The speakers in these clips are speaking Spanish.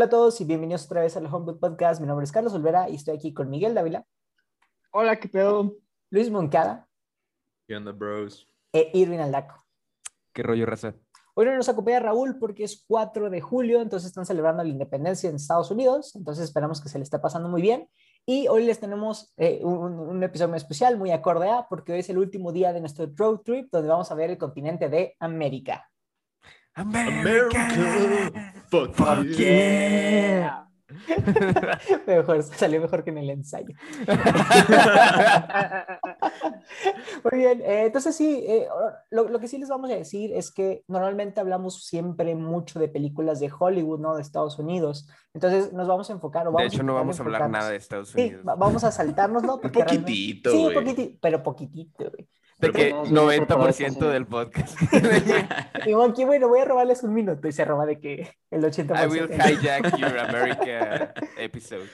Hola a todos y bienvenidos otra vez al Homebook Podcast. Mi nombre es Carlos Olvera y estoy aquí con Miguel Dávila. Hola, ¿qué pedo? Luis Moncada. ¿Qué onda, bros? E Irving Aldaco. ¿Qué rollo, raza? Hoy no nos acompaña Raúl porque es 4 de julio, entonces están celebrando la independencia en Estados Unidos, entonces esperamos que se le esté pasando muy bien. Y hoy les tenemos eh, un, un, episodio muy especial, muy acorde a, porque hoy es el último día de nuestro road trip donde vamos a ver el continente de América. America. Fuck, Fuck yeah. yeah. mejor, salió mejor que en el ensayo. Muy bien, eh, entonces sí, eh, lo, lo, que sí les vamos a decir es que normalmente hablamos siempre mucho de películas de Hollywood, ¿no? De Estados Unidos. Entonces nos vamos a enfocar. O vamos de hecho, a no vamos a hablar nada de Estados Sí, Unidos. va- vamos a saltárnoslo. Un porque realmente- poquitito, Sí, poquitito, pero poquitito, güey. Porque no, no, 90% no, no. del podcast. Y bueno, aquí, bueno, voy a robarles un minuto y se roba de que el 80%. I will hijack your America episode.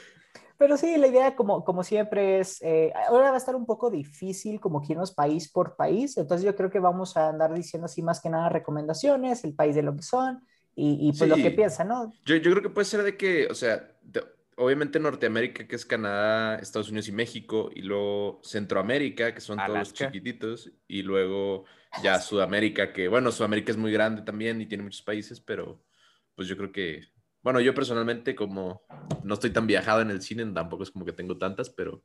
Pero sí, la idea, como, como siempre, es. eh, ahora va a estar un poco difícil, como que irnos país por país. Entonces, yo creo que vamos a andar diciendo así más que nada recomendaciones, el país de lo que son y, y pues lo Sí. que piensan, ¿no? Yo, yo creo que puede ser de que, o sea, de- obviamente Norteamérica, que es Canadá, Estados Unidos y México, y luego Centroamérica, que son todos los Alaska. chiquititos, y luego ya Sudamérica, que bueno, Sudamérica es muy grande también y tiene muchos países, pero pues yo creo que, bueno, yo personalmente como no estoy tan viajado en el cine, tampoco es como que tengo tantas, pero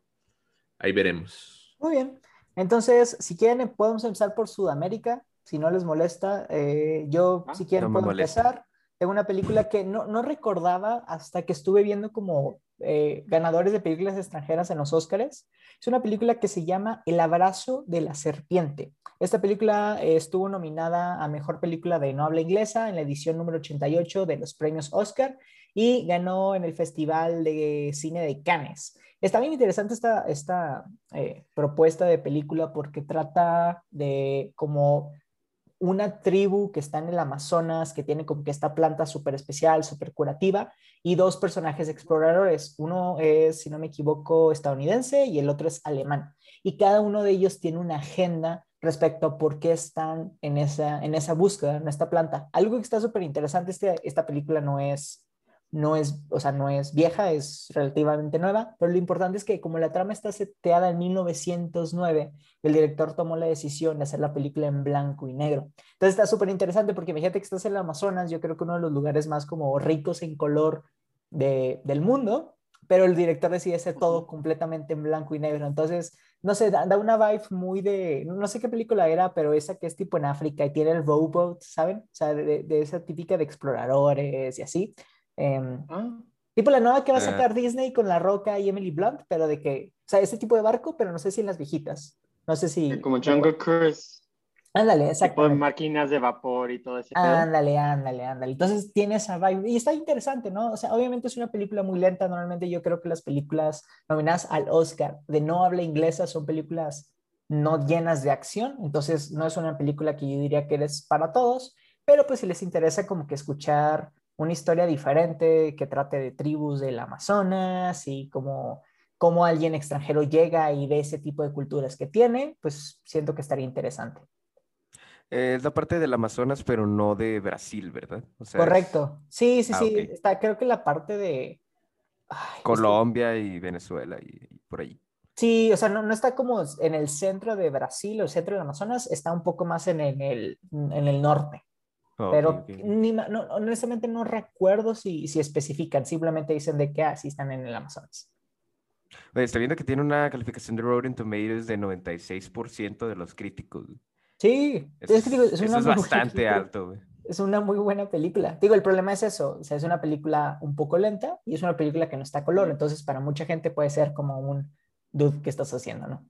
ahí veremos. Muy bien. Entonces, si quieren, podemos empezar por Sudamérica, si no les molesta. Eh, yo, Ah, si quieren, no puedo molesta. empezar. Tengo una película que no, no recordaba hasta que estuve viendo como eh, ganadores de películas extranjeras en los Óscares. Es una película que se llama El abrazo de la serpiente. Esta película eh, estuvo nominada a Mejor Película de No Habla Inglesa en la edición número 88 de los premios Oscar y ganó en el Festival de Cine de Cannes. Está bien interesante esta, esta eh, propuesta de película porque trata de como una tribu que está en el Amazonas, que tiene como que esta planta súper especial, súper curativa, y dos personajes exploradores. Uno es, si no me equivoco, estadounidense y el otro es alemán. Y cada uno de ellos tiene una agenda respecto a por qué están en esa, en esa búsqueda, en esta planta. Algo que está súper interesante, este, esta película no es, no es, o sea, no es vieja, es relativamente nueva, pero lo importante es que como la trama está seteada en 1909, el director tomó la decisión de hacer la película en blanco y negro. Entonces está súper interesante porque imagínate que estás en el Amazonas, yo creo que uno de los lugares más como ricos en color de, del mundo, pero el director decide hacer todo completamente en blanco y negro. Entonces, no sé, da, da una vibe muy de, no sé qué película era, pero esa que es tipo en África y tiene el rowboat, ¿saben? O sea, de, de esa típica de exploradores y así. Em, Ah, Tipo la nueva que va a Ah. sacar Disney con La Roca y Emily Blunt, pero de que, o sea, ese tipo de barco, pero no sé si en las viejitas. No sé si. como Jungle Cruise, Ándale, tipo exacto. máquinas de vapor y todo ese pedo. Ándale, ándale, ándale. Entonces tiene esa vibe y está interesante, ¿no? O sea, obviamente es una película muy lenta. Normalmente yo creo que las películas nominadas al Oscar de no habla inglesa son películas no llenas de acción. Entonces no es una película que yo diría que es para todos, pero pues si les interesa como que escuchar una historia diferente que trate de tribus del Amazonas y como cómo alguien extranjero llega y ve ese tipo de culturas que tiene, pues siento que estaría interesante. Eh, es la parte del Amazonas, pero no de Brasil, ¿verdad? O sea, es Correcto. Sí, sí, Ah, sí. ok. Está, creo que la parte de. Ay, es Colombia y Venezuela y, y por ahí. Sí, o sea, no, no está como en el centro de Brasil o el centro del Amazonas, está un poco más en el, en el norte. Oh, Pero ok. ni ma- no, honestamente no recuerdo si, si especifican, simplemente dicen de que así están en el Amazonas. Oye, estoy viendo que tiene una calificación de Rotten Tomatoes de 96% de los críticos. Sí, Eso es, que digo, es, es eso bastante película. alto, güey. Es una muy buena película. Digo, el problema es eso, o sea, es una película un poco lenta y es una película que no está a color, entonces para mucha gente puede ser como un dude, ¿qué estás haciendo, no?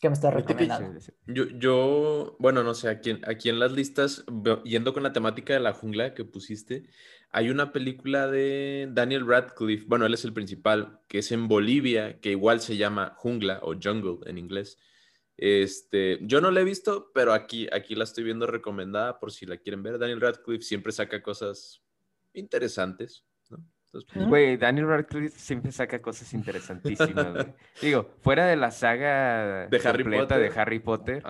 ¿Qué me estás recomendando? Yo, yo, bueno, no sé, aquí, en- aquí en las listas, yendo con la temática de la jungla que pusiste, hay una película de Daniel Radcliffe, bueno, él es el principal, que es en Bolivia, que igual se llama Jungla o Jungle en inglés. Este, yo no la he visto, pero aquí, aquí la estoy viendo recomendada por si la quieren ver. Daniel Radcliffe siempre saca cosas interesantes. Entonces, pues. Güey, Daniel Radcliffe siempre saca cosas interesantísimas, güey. Digo, fuera de la saga De Harry completa Potter. de Harry Potter,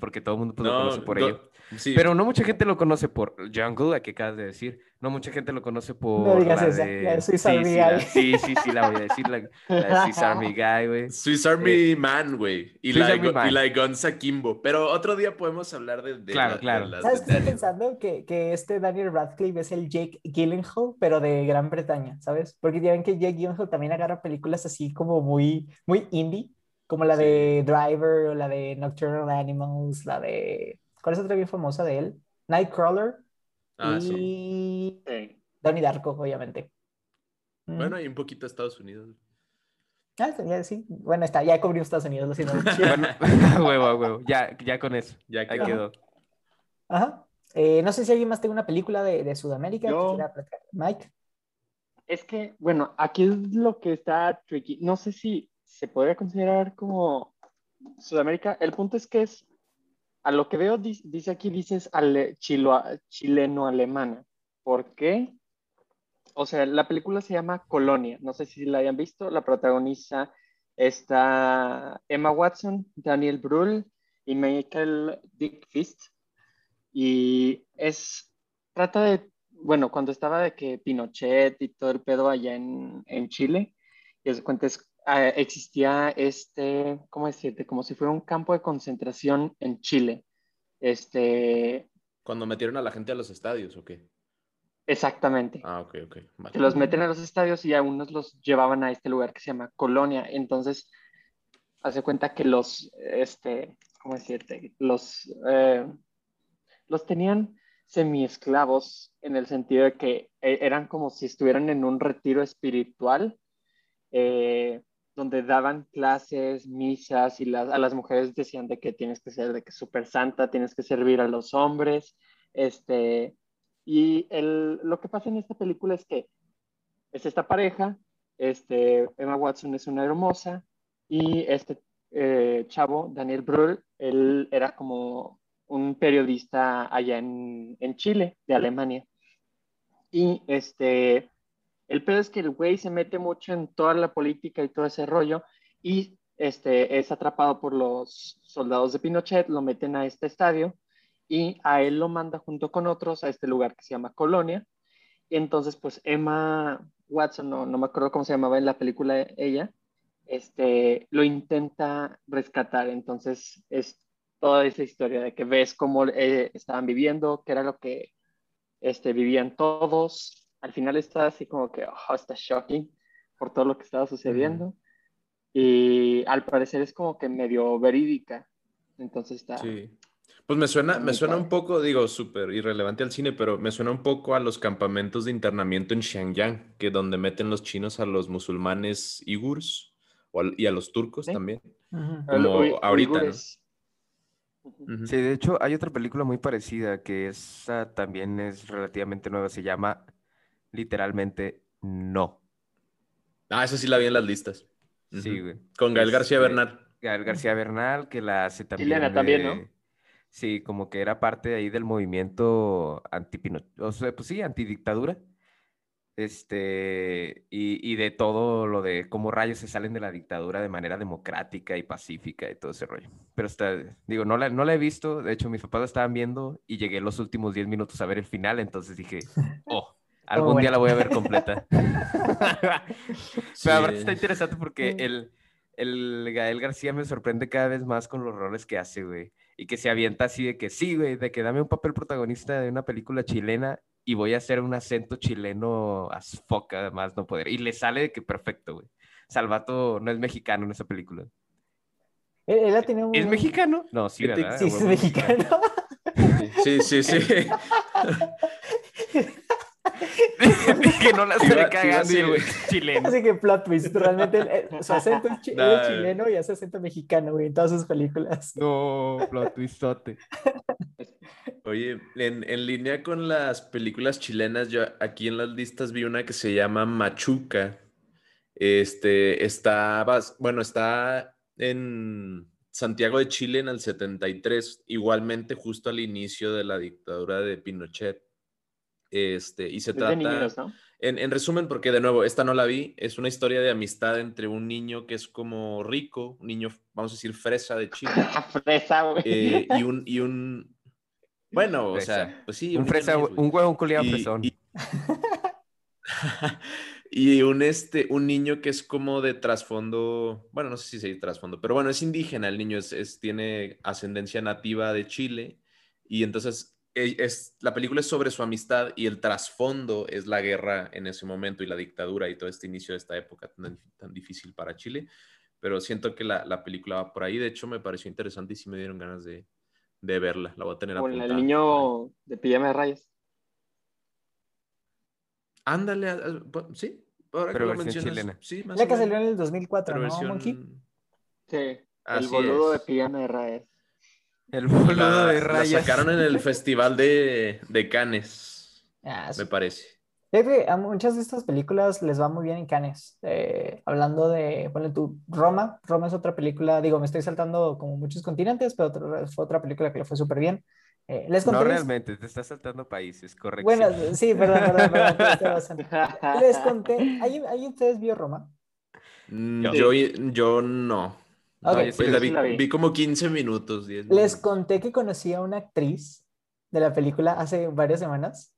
porque todo el mundo pues, lo no, conoce por no, ello. sí, Pero no mucha gente lo conoce por Jungle, a que acabas de decir. No mucha gente lo conoce por No digas la esa, de... la de Swiss sí, Army sí, Guy. la- sí, sí, sí, la voy a decir, la, la de Swiss Army Guy, güey. Swiss Army Man, güey. Y, la, de Guns Akimbo. Pero otro día podemos hablar de, de Claro, la- de claro. las ¿Sabes de qué estoy pensando? Que, que este Daniel Radcliffe es el Jake Gyllenhaal, pero de Gran Bretaña, ¿sabes? Porque ya ven que Jake Gyllenhaal también agarra películas así como muy, muy indie, como la de Driver o la de Nocturnal Animals, la de... ¿Cuál es otra bien famosa de él? Nightcrawler Ah, y Sí. Donnie Darko, obviamente. Mm. Bueno, y un poquito Estados Unidos. Ah, ya, sí. Bueno, está, ya cubrimos Estados Unidos, lo siento. Bueno, huevo, a huevo. Ya, ya con eso. Ya Ahí quedó. quedó. Ajá. Eh, no sé si alguien más tiene una película de, de Sudamérica que Yo. quiera platicar. Mike. Es que, bueno, aquí es lo que está tricky. No sé si se podría considerar como Sudamérica. El punto es que es, a lo que veo, di- dice aquí, dices chileno-alemana. ¿Por qué? O sea, la película se llama Colonia. No sé si la hayan visto. La protagoniza está Emma Watson, Daniel Brühl y Michael Dick Fist. Y es, trata de, bueno, cuando estaba de que Pinochet y todo el pedo allá en, en Chile, y se cuenta, es- ah, existía este, ¿cómo decirte? Como si fuera un campo de concentración en Chile. Este, Cuando metieron a la gente a los estadios, ¿o qué? exactamente. Ah, ok, ok. Vale. los meten a los estadios y a unos los llevaban a este lugar que se llama Colonia. Entonces, hace cuenta que los, este, ¿cómo decirte? Los, eh, los tenían semi-esclavos en el sentido de que eh, eran como si estuvieran en un retiro espiritual, eh, donde daban clases, misas, y las, a las mujeres decían de que tienes que ser de que súper santa, tienes que servir a los hombres, este, y el, lo que pasa en esta película es que es esta pareja, este, Emma Watson es una hermosa y este eh, chavo, Daniel Brühl, él era como un periodista allá en, en Chile, de Alemania. Y este, el pedo es que el güey se mete mucho en toda la política y todo ese rollo y este, es atrapado por los soldados de Pinochet, lo meten a este estadio y a él lo manda junto con otros a este lugar que se llama Colonia. Y entonces, pues Emma Watson, no, no me acuerdo cómo se llamaba en la película ella, este, lo intenta rescatar. Entonces, es toda esa historia de que ves cómo eh, estaban viviendo, qué era lo que este, vivían todos. Al final está así como que, oh, está shocking por todo lo que estaba sucediendo. Y al parecer es como que medio verídica. Entonces está... Sí. Pues me suena, me suena un poco, digo, súper irrelevante al cine, pero me suena un poco a los campamentos de internamiento en Xinjiang, que donde meten los chinos a los musulmanes igurs o al- y a los turcos Sí. también. Como Uy- ahorita. Sí, de hecho, hay otra película muy parecida que esa también es relativamente nueva. Se llama literalmente No. Ah, esa sí la vi en las listas. Sí, güey. Con Gael García Este, Bernal. Gael García Bernal, que la hace también. Chilena también, ¿no? de- Sí, como que era parte ahí del movimiento anti o sea, pues sí, antidictadura. Este, y, y de todo lo de cómo rayos se salen de la dictadura de manera democrática y pacífica y todo ese rollo. Pero está, digo, no la, no la he visto, de hecho mis papás la estaban viendo y llegué los últimos 10 minutos a ver el final, entonces dije, oh, algún día buena. la voy a ver completa. Sí. Pero aparte está interesante porque el, el Gael García me sorprende cada vez más con los roles que hace, güey. Y que se avienta así de que sí, güey, de que dame un papel protagonista de una película chilena y voy a hacer un acento chileno as fuck, además no poder. Y le sale de que perfecto, güey. Salvato no es mexicano en esa película. Él, él ha tenido ¿Es un- mexicano? No, sí, ¿Qué te- ¿verdad? Sí, es mexicano. Sí, sí, sí. que no la a cagando y güey chileno. Así que plot twist, realmente él- su acento es, chi- chileno y hace acento mexicano, güey, en todas sus películas. No, plot twistote. Oye, en, en línea con las películas chilenas, yo aquí en las listas vi una que se llama Machuca. Este, está, bas- bueno, está en Santiago de Chile en el 73, igualmente justo al inicio de la dictadura de Pinochet. Este, y se Es de trata, niños, ¿no? en, en resumen, porque de nuevo, esta no la vi, es una historia de amistad entre un niño que es como rico, un niño, vamos a decir, fresa de Chile, Fresa, güey. eh, y un, y un, bueno, o sea, Fresa. pues sí, Un niño fresa, güey. un huevo, un culiado Y- fresón. y- y un, este, un niño que es como de trasfondo, bueno, no sé si se dice trasfondo, pero bueno, es indígena, el niño es, es- tiene ascendencia nativa de Chile y entonces es, la película es sobre su amistad y el trasfondo es la guerra en ese momento y la dictadura y todo este inicio de esta época tan, tan difícil para Chile, pero siento que la, la película va por ahí, de hecho me pareció interesante y sí me dieron ganas de, de verla, la voy a tener Con el apuntada niño de pijama de rayas. Ándale, sí. Ahora Pero que lo versión mencionas, chilena. Sí, más La o que salió en el 2004, Pero ¿no, versión- Monkey? Sí, el Así boludo es. de pijama de rayas. El boludo La, de la rayas. sacaron en el festival de, de Cannes, Ah, sí. me parece. A muchas de estas películas les va muy bien en Cannes. Eh, hablando de, bueno, tú, Roma. Roma es otra película, digo, me estoy saltando como muchos continentes, pero otra- fue otra película que le fue súper bien. Eh, les No realmente, te estás saltando países, correcto. bueno, sí, perdón, perdón, perdón. Les conté, ¿alguien, alguien de ustedes vio Roma? Mm, Yo. Yo, yo no. No, sí Pues la vi, la vi. vi como 15 minutos, 10 Les minutos. conté que conocí a una actriz de la película hace varias semanas.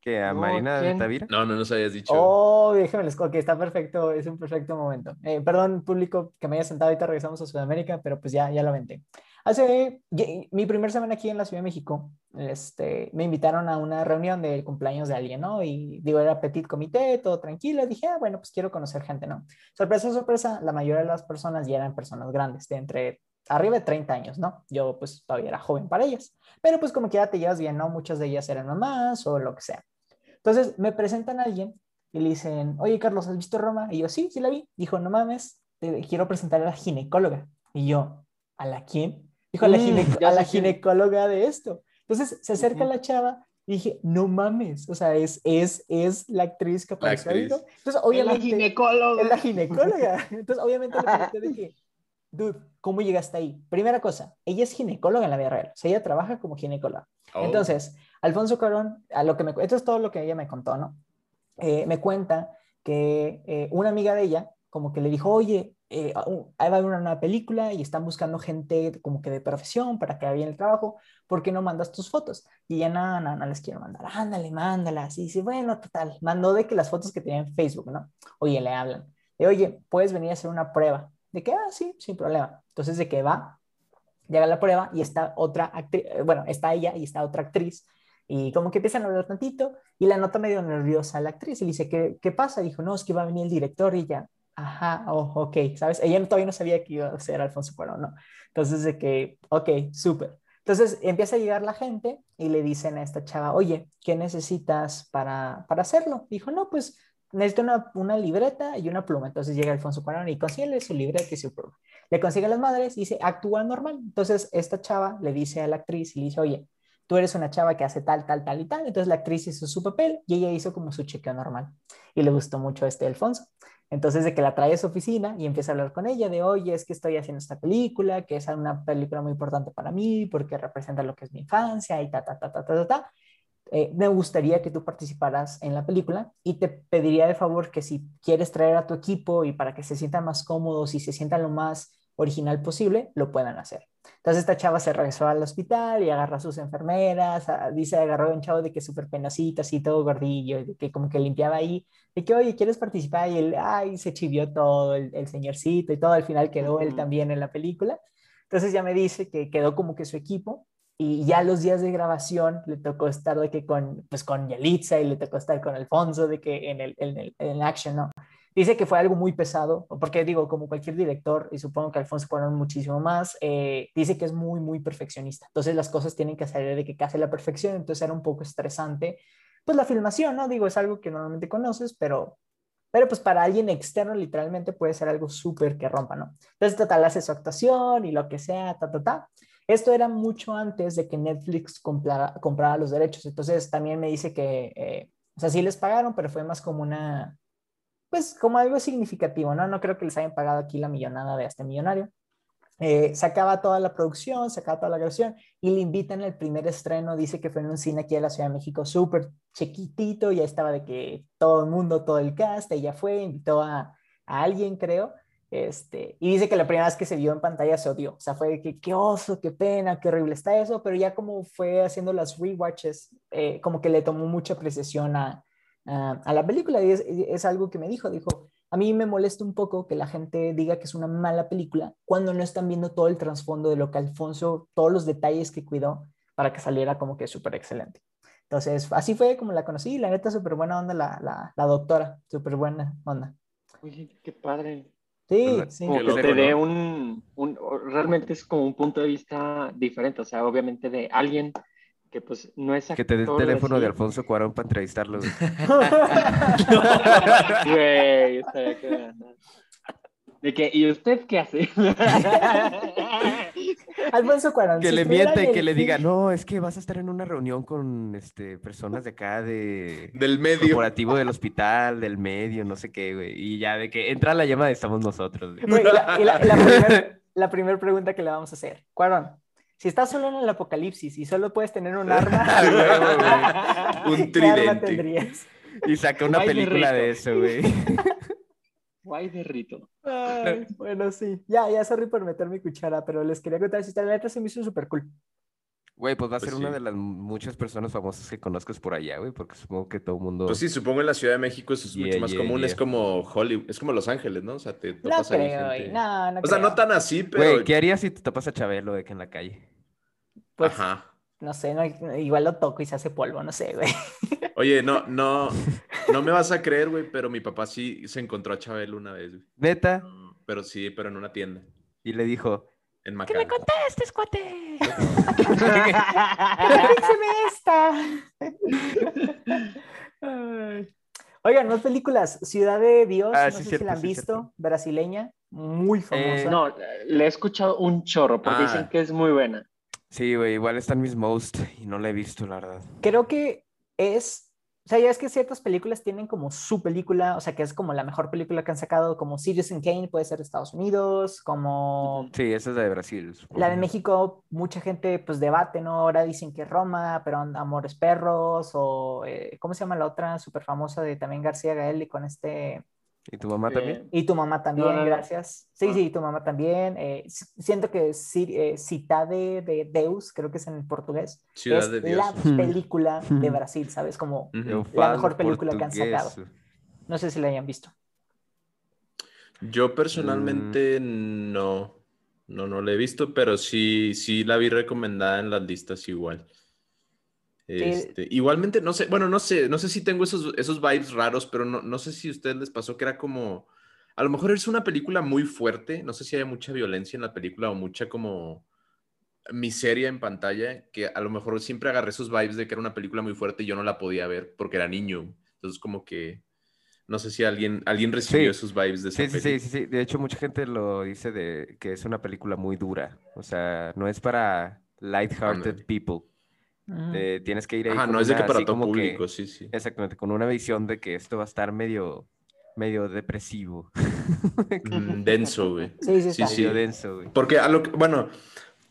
que a No, Marina de. Tavira. No, no nos habías dicho. Oh, déjenme les ok, está perfecto, es un perfecto momento. Eh, perdón, público, que me haya sentado, ahorita regresamos a Sudamérica, pero pues ya, ya lo venté. Hace mi primer semana aquí en la Ciudad de México, este, me invitaron a una reunión del cumpleaños de alguien, ¿no? Y digo, era petit comité, todo tranquilo. Dije, ah, bueno, pues quiero conocer gente, ¿no? Sorpresa, sorpresa, la mayoría de las personas ya eran personas grandes, de entre arriba de 30 años, ¿no? Yo pues todavía era joven para ellas, pero pues como quiera te llevas bien, ¿no? Muchas de ellas eran mamás o lo que sea. Entonces me presentan a alguien y le dicen, oye Carlos, ¿has visto Roma? Y yo, sí, sí la vi. Dijo, no mames, te quiero presentar a la ginecóloga. Y yo, ¿a la quién? Dijo, a la, Mm, gine- a la ginecóloga de esto. Entonces se acerca Ujú. la chava y dije, no mames, o sea, es, es, es la actriz que apareció ahí. Entonces, Es la obviamente, ginecóloga. es la ginecóloga. Entonces, obviamente le pregunté de que, dude, ¿cómo llegaste ahí? Primera cosa, ella es ginecóloga en la vida real, o sea, ella trabaja como ginecóloga. Oh. Entonces, Alfonso Carón, a lo que me, esto es todo lo que ella me contó, ¿no? Eh, me cuenta que eh, una amiga de ella, como que le dijo, oye, eh, ahí va a haber una nueva película y están buscando gente como que de profesión para que haga bien el trabajo, ¿por qué no mandas tus fotos? Y ella, no, no, no les quiero mandar, ándale, mándalas. Y dice, bueno, total, mandó de que las fotos que tenía en Facebook, ¿no? Oye, le hablan, de, oye, puedes venir a hacer una prueba. De que, ah, sí, sin problema. Entonces, de que va, llega la prueba y está otra actriz, eh, bueno, está ella y está otra actriz. Y como que empiezan a hablar tantito y la nota medio nerviosa a la actriz y le dice, ¿qué, qué pasa? Dijo, no, es que va a venir el director y ya, ajá, oh, ok, ¿sabes? Ella todavía no sabía que iba a ser Alfonso Cuarón, ¿no? Entonces de que, ok, súper. Entonces empieza a llegar la gente y le dicen a esta chava, oye, ¿qué necesitas para, para hacerlo? Dijo, no, pues necesito una, una libreta y una pluma. Entonces llega Alfonso Cuarón y consigue su libreta y su pluma. Le consigue a las madres y dice, actúa normal. Entonces esta chava le dice a la actriz y le dice, oye, tú eres una chava que hace tal, tal, tal y tal. Entonces la actriz hizo su papel y ella hizo como su chequeo normal. Y le gustó mucho este Alfonso. Entonces de que la trae a su oficina y empieza a hablar con ella de, oye, es que estoy haciendo esta película, que es una película muy importante para mí porque representa lo que es mi infancia y ta, ta, ta, ta, ta, ta, ta. Eh, me gustaría que tú participaras en la película y te pediría de favor que si quieres traer a tu equipo y para que se sientan más cómodos y se sientan lo más original posible, lo puedan hacer. Entonces esta chava se regresó al hospital y agarra a sus enfermeras, a, dice, agarró a un chavo de que súper penacito, así todo gordillo, de que como que limpiaba ahí, de que, oye, ¿quieres participar? Y él, ay, se chivió todo, el, el señorcito y todo, al final quedó uh -huh. él también en la película. Entonces ya me dice que quedó como que su equipo y ya los días de grabación le tocó estar de que con, pues con Yalitza y le tocó estar con Alfonso de que en el, en el, en el action, ¿no? Dice que fue algo muy pesado, porque digo, como cualquier director, y supongo que Alfonso fueron muchísimo más, eh, dice que es muy, muy perfeccionista. Entonces las cosas tienen que salir de que casi la perfección, entonces era un poco estresante. Pues la filmación, ¿no? Digo, es algo que normalmente conoces, pero, pero pues para alguien externo literalmente puede ser algo súper que rompa, ¿no? Entonces total hace su actuación y lo que sea, ta, ta, ta. Esto era mucho antes de que Netflix comprara, comprara los derechos, entonces también me dice que, eh, o sea, sí les pagaron, pero fue más como una, pues como algo significativo, ¿no? No creo que les hayan pagado aquí la millonada de este millonario. Eh, se acaba toda la producción, se acaba toda la grabación y le invitan al primer estreno, dice que fue en un cine aquí en la Ciudad de México, súper chiquitito, ya estaba de que todo el mundo, todo el cast, ella fue, invitó a, a alguien, creo, este, y dice que la primera vez que se vio en pantalla se odió, o sea, fue que qué oso, qué pena, qué horrible está eso, pero ya como fue haciendo las rewatches, eh, como que le tomó mucha apreciación a, ah, a la película y es, es algo que me dijo, dijo, a mí me molesta un poco que la gente diga que es una mala película cuando no están viendo todo el trasfondo de lo que Alfonso, todos los detalles que cuidó para que saliera como que súper excelente. Entonces, así fue como la conocí, la neta, súper buena onda la, la, la doctora, súper buena onda. Oye, qué padre. Sí, sí. Como Qué que te dé un, un, realmente es como un punto de vista diferente, o sea, obviamente de alguien que pues no es Que te dé el teléfono de. Alfonso Cuarón para entrevistarlo. güey. Güey, estaría cagado. De que, ¿y usted qué hace? Alfonso Cuarón. Que si le y en que el le diga, no, es que vas a estar en una reunión con este, personas de acá de Del medio. corporativo del hospital, del medio, no sé qué, güey. Y ya de que entra la llamada, estamos nosotros. güey. La, y la- la primer- la primera pregunta que le vamos a hacer. Cuarón, si estás solo en el apocalipsis y solo puedes tener un arma, güey, Un ¿qué arma tridente. tendrías? Y saca una película de eso, güey. Guay de rito. Ay, bueno, sí. Ya, ya, sorry por meter mi cuchara, pero les quería contar si esta la neta se me hizo súper cool. Güey, pues va a Pues ser una de las muchas personas famosas que conozcas por allá, güey, porque supongo que todo el mundo... Pues sí, supongo en la Ciudad de México eso es Yeah, mucho más yeah, común. Es como Hollywood, es como Los Ángeles, ¿no? O sea, te No topas ahí creo, güey. gente- No, no O sea, creo. no tan así, pero. Güey, ¿qué harías si te tapas a Chabelo de que en la calle? Pues, Ajá. no sé, no- igual lo toco y se hace polvo, no sé, güey. Oye, no, no, no me vas a creer, güey, pero mi papá sí se encontró a Chabelo una vez, güey. Neta, No, Pero sí, pero en una tienda, y le dijo, en ¡Que me contestes, cuate! ¡Fíxeme esta! Oigan, más películas. Ciudad de Dios, Ah, no sí, sé cierto, si la han sí, visto, cierto. brasileña, muy famosa. Eh, No, le he escuchado un chorro porque Ah. dicen que es muy buena. sí, güey, igual están mis most y no la he visto, la verdad. Creo que es, o sea, ya es que ciertas películas tienen como su película, o sea, que es como la mejor película que han sacado, como Citizen Kane puede ser de Estados Unidos, como Sí, esa es la de Brasil. supongo. la de México, mucha gente pues debate, ¿no? Ahora dicen que Roma, pero Amores Perros, o eh, ¿cómo se llama la otra súper famosa de también García Gael y con este... ¿Y tu mamá también? Y tu mamá también, no, no. gracias. Sí, Ah. sí, tu mamá también. eh, siento que eh, Citade de Deus, creo que es en portugués, Ciudad es de Dios. la película de. Brasil, ¿sabes? Como, La mejor película que han sacado. no sé si la hayan visto. Yo personalmente no, no, no la he visto, pero sí, sí la vi recomendada en las listas igual. Este, igualmente, no sé, bueno, no sé, no sé si tengo esos, esos vibes raros, pero no, no sé si a ustedes les pasó que era como, a lo mejor es una película muy fuerte, no sé si hay mucha violencia en la película o mucha como miseria en pantalla, que a lo mejor siempre agarré esos vibes de que era una película muy fuerte y yo no la podía ver porque era niño. Entonces como que, no sé si alguien, alguien recibió Sí. esos vibes de esa Sí, sí, sí, sí, sí. De hecho, mucha gente lo dice de que es una película muy dura. O sea, no es para light-hearted people. Mm. Eh, tienes que ir ahí Ajá, no es de que para todo como que- público, sí, sí. exactamente, con una visión de que esto va a estar medio, medio depresivo. Mm, denso, güey. Sí, sí, Sí, sí. denso, güey. Porque a lo que, bueno,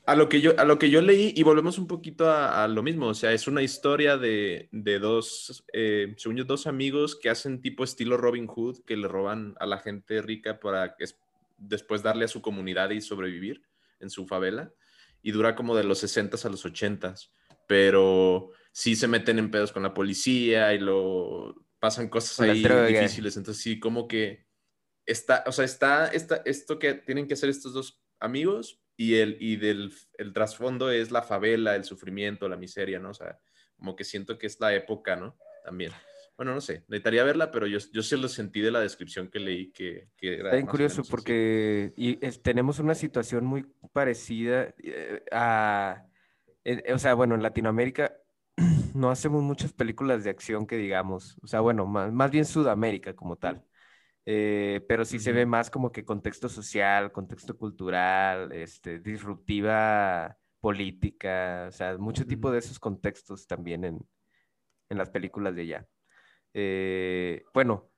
a lo que yo, a lo que yo leí, y volvemos un poquito a, a lo mismo, o sea, es una historia de, de dos, eh, según yo, dos amigos que hacen tipo estilo Robin Hood, que le roban a la gente rica para es- después darle a su comunidad y sobrevivir en su favela, y dura como de los 60 a los 80, pero sí se meten en pedos con la policía y lo pasan cosas ahí difíciles, entonces sí, como que está, o sea, está, está esto que tienen que hacer estos dos amigos y el, y del el trasfondo es la favela, el sufrimiento, la miseria, ¿no? O sea, como que siento que es la época, ¿no? También. Bueno, no sé, necesitaría verla, pero yo, yo sí lo sentí de la descripción que leí que, que era Está bien curioso porque y es- tenemos una situación muy parecida eh, a, eh, o sea, bueno, en Latinoamérica no hacemos muchas películas de acción que digamos, o sea, bueno, más, más bien Sudamérica como tal, Eh, pero sí se ve más como que contexto social, contexto cultural, este, disruptiva política, o sea, mucho tipo de esos contextos también en, en las películas de allá. Eh, bueno,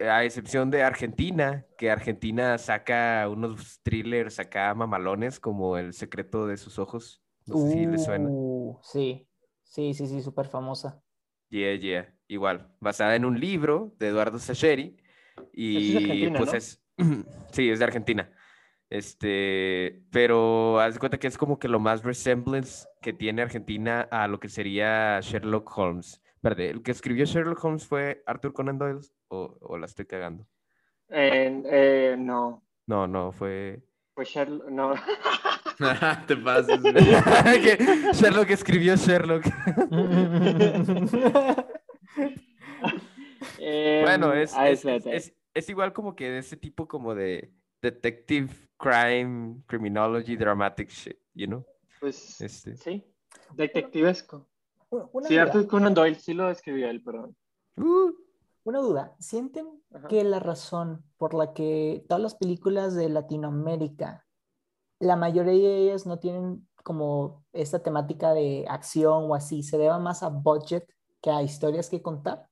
a excepción de Argentina, que Argentina saca unos thrillers acá mamalones como El secreto de sus ojos. No sé si les suena. Uh, sí, sí, sí, sí, súper famosa. Yeah, yeah. Igual, basada en un libro de Eduardo Sacheri. Y Argentina, pues ¿no? es. sí, es de Argentina. Este, pero haz de cuenta que es como que lo más resemblance que tiene Argentina a lo que sería Sherlock Holmes. Espérate, ¿el que escribió Sherlock Holmes fue Arthur Conan Doyle o, o la estoy cagando? Eh, eh, no, No, no, fue... pues Sherlock, no. Te pasas. Sherlock escribió Sherlock. Eh, Bueno, es, ah, es, es- es igual como que de ese tipo como de detective, crime, criminology, dramatic shit, you know? Pues Este. sí, detectivesco. Una Sí, duda, Arthur Conan Doyle sí lo escribió él, perdón. Uh, una duda. ¿Sienten Ajá. que la razón por la que todas las películas de Latinoamérica, la mayoría de ellas no tienen como esta temática de acción o así, se deba más a budget que a historias que contar?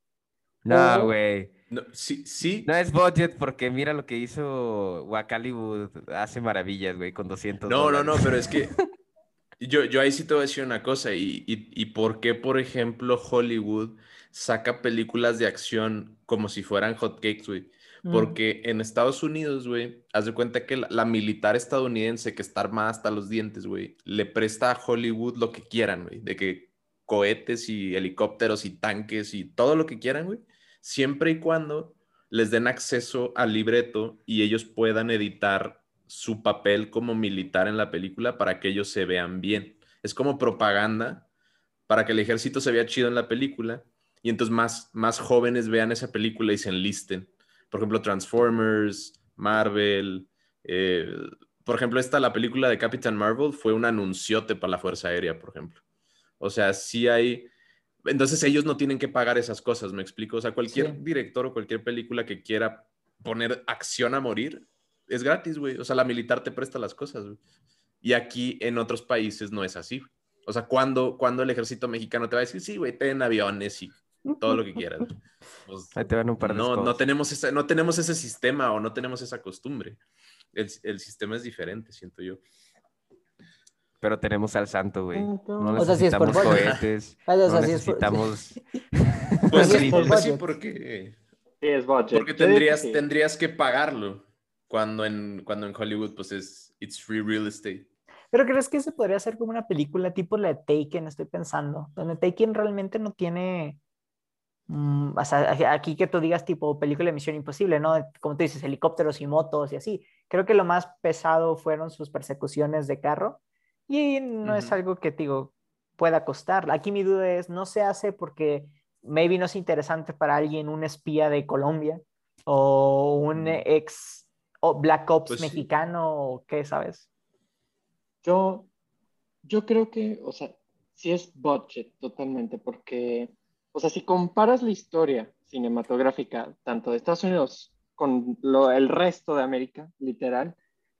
no, güey. No, sí, sí. No es budget porque mira lo que hizo Wakaliwood. Hace maravillas, güey, con 200 No, no, no, dólares. pero es que yo, yo ahí sí te voy a decir una cosa. Y, y, y por qué, por ejemplo, Hollywood saca películas de acción como si fueran hotcakes, güey? Porque en Estados Unidos, güey, haz de cuenta que la, la militar estadounidense que está armada hasta los dientes, güey, le presta a Hollywood lo que quieran, güey, de que cohetes y helicópteros y tanques y todo lo que quieran, güey, siempre y cuando les den acceso al libreto y ellos puedan editar su papel como militar en la película para que ellos se vean bien. Es como propaganda para que el ejército se vea chido en la película y entonces más, más jóvenes vean esa película y se enlisten por ejemplo, Transformers, Marvel. eh, por ejemplo, esta, la película de Captain Marvel, fue un anunciote para la Fuerza Aérea, por ejemplo. O sea, sí hay... Entonces ellos no tienen que pagar esas cosas, ¿me explico? O sea, cualquier Sí. director o cualquier película que quiera poner acción a morir, es gratis, güey. O sea, la militar te presta las cosas, güey. Y aquí en otros países no es así. güey. O sea, cuando, cuando el ejército mexicano te va a decir, sí, güey, ten aviones y todo lo que quieras. güey". Pues, Ahí te van un par de no, no, tenemos ese, no tenemos ese sistema o no tenemos esa costumbre. El, el sistema es diferente, siento yo. Pero tenemos al santo, güey. No O sea, sí es por necesitamos budget. cohetes. Ah, o No sea, sí es por- necesitamos... Pues Sí, pues sí, porque, Sí, es porque tendrías, sí. tendrías que pagarlo cuando en, cuando en Hollywood pues es it's free real estate. Pero ¿crees que se podría hacer como una película tipo la de Taken? Estoy pensando, donde Taken realmente no tiene, o sea, aquí que tú digas tipo película de Misión Imposible, ¿no? Como tú dices, helicópteros y motos y así. Creo que lo más pesado fueron sus persecuciones de carro y no es Ujú. algo que, digo, pueda costar. Aquí mi duda es, no se hace porque maybe no es interesante para alguien un espía de Colombia o un ex o Black Ops Pues sí. mexicano o qué, ¿sabes? Yo, yo creo que, o sea, sí es budget totalmente, porque, o sea, si comparas la historia cinematográfica tanto de Estados Unidos con lo, el resto de América, literal,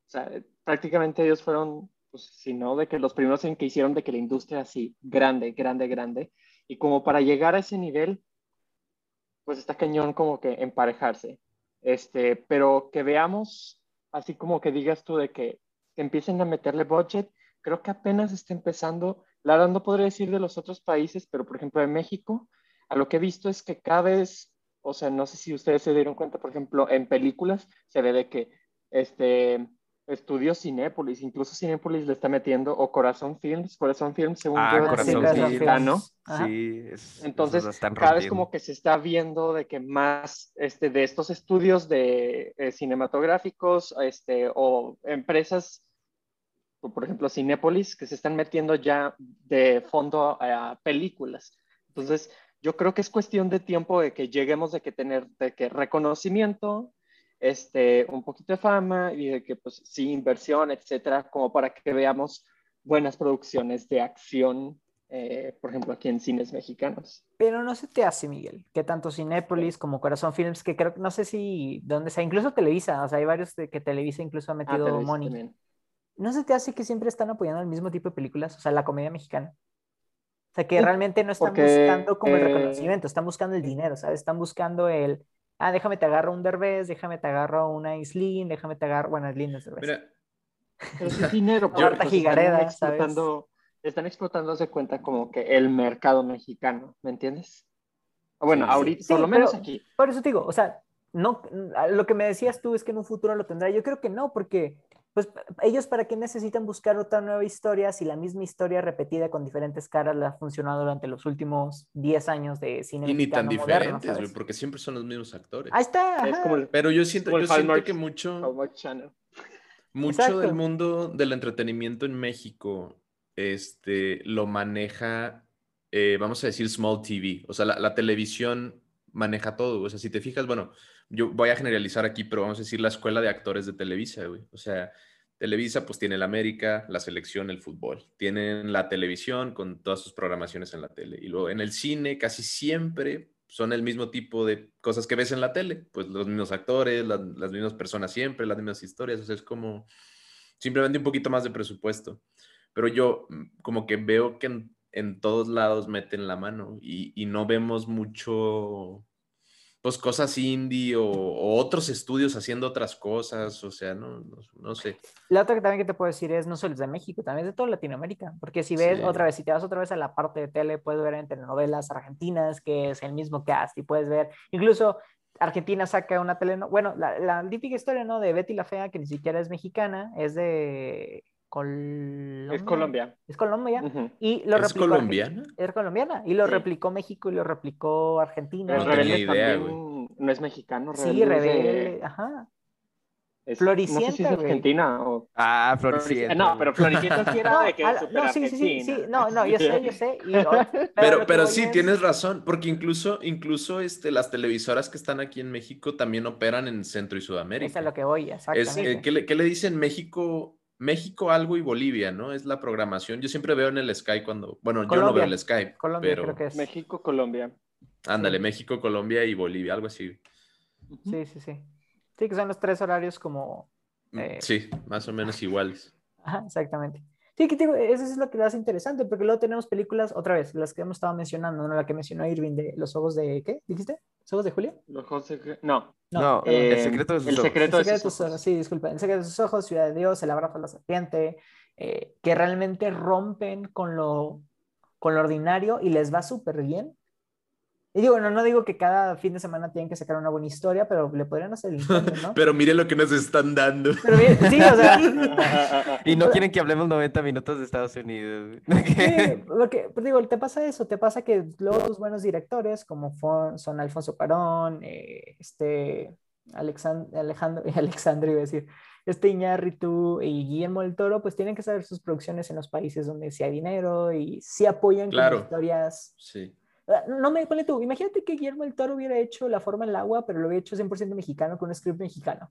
o sea, prácticamente ellos fueron, pues, si no, de que los primeros en que hicieron de que la industria así, grande, grande, grande, y como para llegar a ese nivel, pues está cañón como que emparejarse. Este, pero que veamos, así como que digas tú de que, empiecen a meterle budget, creo que apenas está empezando. La verdad no podría decir de los otros países, pero por ejemplo de México, a lo que he visto es que cada vez, o sea, no sé si ustedes se dieron cuenta, por ejemplo, en películas se ve de que este estudios Cinépolis, incluso Cinépolis le está metiendo, o Corazón Films, Corazón Films, según Ah, yo, Corazón Corazón Films. Ajá. Sí, es, Entonces, cada vez como que se está viendo de que más este, de estos estudios de eh, cinematográficos este, o empresas, por ejemplo Cinépolis, que se están metiendo ya de fondo a, a películas. Entonces, yo creo que es cuestión de tiempo de que lleguemos de que tener de que reconocimiento, este, un poquito de fama y de que pues sí, inversión, etcétera, como para que veamos buenas producciones de acción eh, por ejemplo, aquí en cines mexicanos. Pero no se te hace, Miguel, que tanto Cinépolis como Corazón Films, que creo que no sé si dónde sea, incluso Televisa, o sea, hay varios de que Televisa incluso ha Ah, metido Televisa money. también. ¿No se te hace que siempre están apoyando el mismo tipo de películas? O sea, la comedia mexicana. O sea, que Sí, realmente no están porque, buscando como el eh, reconocimiento, están buscando el dinero, ¿sabes? Están buscando el, ah, déjame te agarro un Derbez, déjame te agarro una Islin, déjame te agarro, bueno, Islin es Derbez. Mira, es dinero, pues, Higareda, están ¿sabes? explotando, están explotando de cuenta como que el mercado mexicano, ¿me entiendes? Bueno, Sí, sí. ahorita, Sí, por lo menos pero- aquí. Por eso te digo, o sea, no, lo que me decías tú es que en un futuro lo tendrá. Yo creo que no, porque pues ellos para qué necesitan buscar otra nueva historia si la misma historia repetida con diferentes caras la ha funcionado durante los últimos 10 años de cine Y ni tan moderno, diferentes, porque siempre son los mismos actores. Ahí está. Es ajá. como el, Pero yo siento, como el yo siento que mucho, mucho Exacto. del mundo del entretenimiento en México este, lo maneja, eh, vamos a decir, small TV. O sea, la, la televisión maneja todo. O sea, si te fijas, bueno, yo voy a generalizar aquí, pero vamos a decir la escuela de actores de Televisa, güey. O sea, Televisa pues tiene el América, la selección, el fútbol. Tienen la televisión con todas sus programaciones en la tele. Y luego en el cine casi siempre son el mismo tipo de cosas que ves en la tele. Pues los mismos actores, las, las mismas personas siempre, las mismas historias. O sea, es como simplemente un poquito más de presupuesto. Pero yo mm, como que veo que en, en todos lados meten la mano y, y no vemos mucho, pues cosas indie o, o otros estudios haciendo otras cosas. O sea, no, no, no sé. La otra que también que te puedo decir es no solo es de México, también es de toda Latinoamérica, porque si ves Sí. otra vez, si te vas otra vez a la parte de tele, puedes ver en telenovelas argentinas que es el mismo cast y puedes ver, incluso Argentina saca una telenovela, bueno, la, la típica historia, ¿no? De Betty la Fea, que ni siquiera es mexicana, es de Colombia. Es Colombia. Es Colombia. Y lo ¿Es colombiana? Es colombiana. Y lo Sí. replicó México y lo replicó Argentina. No tenía Rebelde idea, también no es mexicano. Sí, es de- Rebelde. Ajá. es- Floricienta, No sé si es. Argentina o... Ah, Floricienta. Floricienta. No, pero Floricienta sí era No, de que es la- no, sí, sí, sí, no, no, yo sé, yo sé. y- pero Pero, sí, es- tienes razón, porque incluso, incluso este, las televisoras que están aquí en México también operan en Centro y Es Sudamérica. a lo que voy, Es, exactamente. eh, ¿qué, le, qué le dicen México? México algo y Bolivia, ¿no? Es la programación. Yo siempre veo en el Sky cuando, bueno, yo no veo el Sky, Colombia pero creo que es. México, Colombia. ándale, Sí. México, Colombia y Bolivia, algo así. Sí, sí, sí. Sí, que son los tres horarios como... Mm, Eh. Sí, más o menos iguales. Ajá, exactamente. Sí, que digo, eso es lo que lo hace interesante, porque luego tenemos películas, otra vez, las que hemos estado mencionando, ¿no? La que mencionó Irving de Los Ojos de... ¿Qué? ¿Dijiste? ¿Los Ojos de Julia? Los ojos secre- No. No, el eh, secreto de sus el ojos. secreto El de secreto de sus ojos, ojos. sí, disculpa. El secreto de sus ojos, Ciudad de Dios, El abrazo de la serpiente, eh, que realmente rompen con lo, con lo ordinario y les va súper bien. Y digo, no, no digo que cada fin de semana tienen que sacar una buena historia, pero le podrían hacer el intento, ¿no? Pero mire lo que nos están dando. Pero bien, sí, o sea, Y no quieren que hablemos 90 minutos de Estados Unidos. Sí, porque, pero digo, te pasa eso, te pasa que luego tus buenos directores, como fon- son Alfonso Cuarón, eh, este, Alexan- Alejandro, Alexandro iba a decir, este Iñárritu y Guillermo del Toro, pues tienen que saber sus producciones en los países donde sí hay dinero y sí apoyan con Claro. historias. Sí. Ah, No me ponle tú, imagínate que Guillermo del Toro hubiera hecho La forma en el agua, pero lo hubiera hecho 100% mexicano con un script mexicano.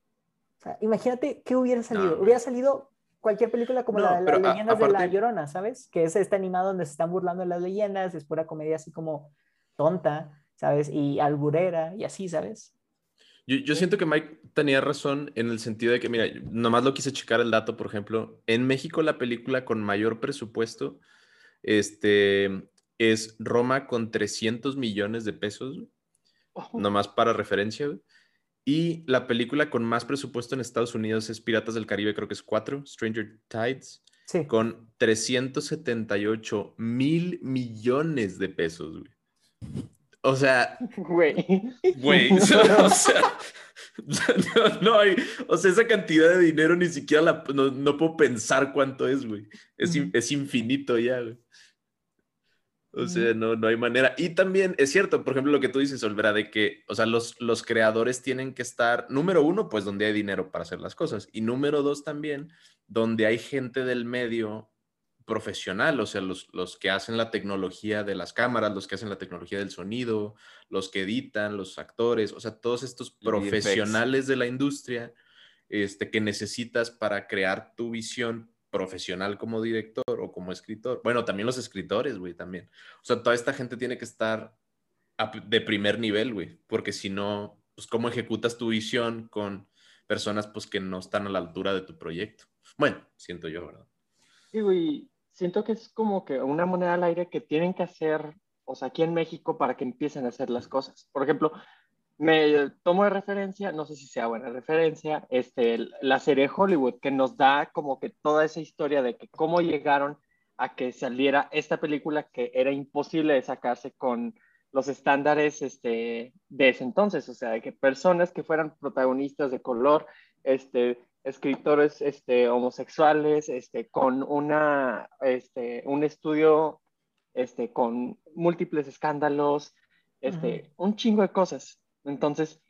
O sea, imagínate qué hubiera salido. No. Hubiera salido cualquier película como No, la de pero las a- leyendas de La Llorona, ¿sabes? Que es este animado donde se están burlando de las leyendas, es pura comedia así como tonta, ¿sabes? Y alburera y así, ¿sabes? Yo, yo siento que Mike tenía razón en el sentido de que, mira, nomás lo quise checar el dato, por ejemplo, en México la película con mayor presupuesto este, es Roma con 300 millones de pesos, güey, nomás para referencia. Y la película con más presupuesto en Estados Unidos es Piratas del Caribe, creo que es 4, Stranger Tides, Sí. con 378 mil millones de pesos, güey. O sea, Güey. Güey, o sea, no, no hay, o sea, esa cantidad de dinero ni siquiera la, no, no puedo pensar cuánto es, güey. Es, es infinito ya, güey. O sea, no, no hay manera. Y también es cierto, por ejemplo, lo que tú dices, Olvera, de que, o sea, los, los creadores tienen que estar, número uno, pues donde hay dinero para hacer las cosas. Y número dos también, donde hay gente del medio profesional, o sea, los, los que hacen la tecnología de las cámaras, los que hacen la tecnología del sonido, los que editan, los actores, o sea, todos estos profesionales de la industria este, que necesitas para crear tu visión profesional como director o como escritor. Bueno, también los escritores, güey, también. O sea, toda esta gente tiene que estar de primer nivel, güey, porque si no, pues cómo ejecutas tu visión con personas pues que no están a la altura de tu proyecto. Bueno, siento yo, ¿verdad? Sí, güey. Siento que es como que una moneda al aire que tienen que hacer, o sea, aquí en México para que empiecen a hacer las cosas. Por ejemplo, me tomo de referencia, no sé si sea buena referencia, este, la serie Hollywood, que nos da como que toda esa historia de que cómo llegaron a que saliera esta película que era imposible de sacarse con los estándares este, de ese entonces, o sea, de que personas que fueran protagonistas de color, este, escritores este, homosexuales, este, con una, este, un estudio este, con múltiples escándalos, este, un chingo de cosas. Entonces,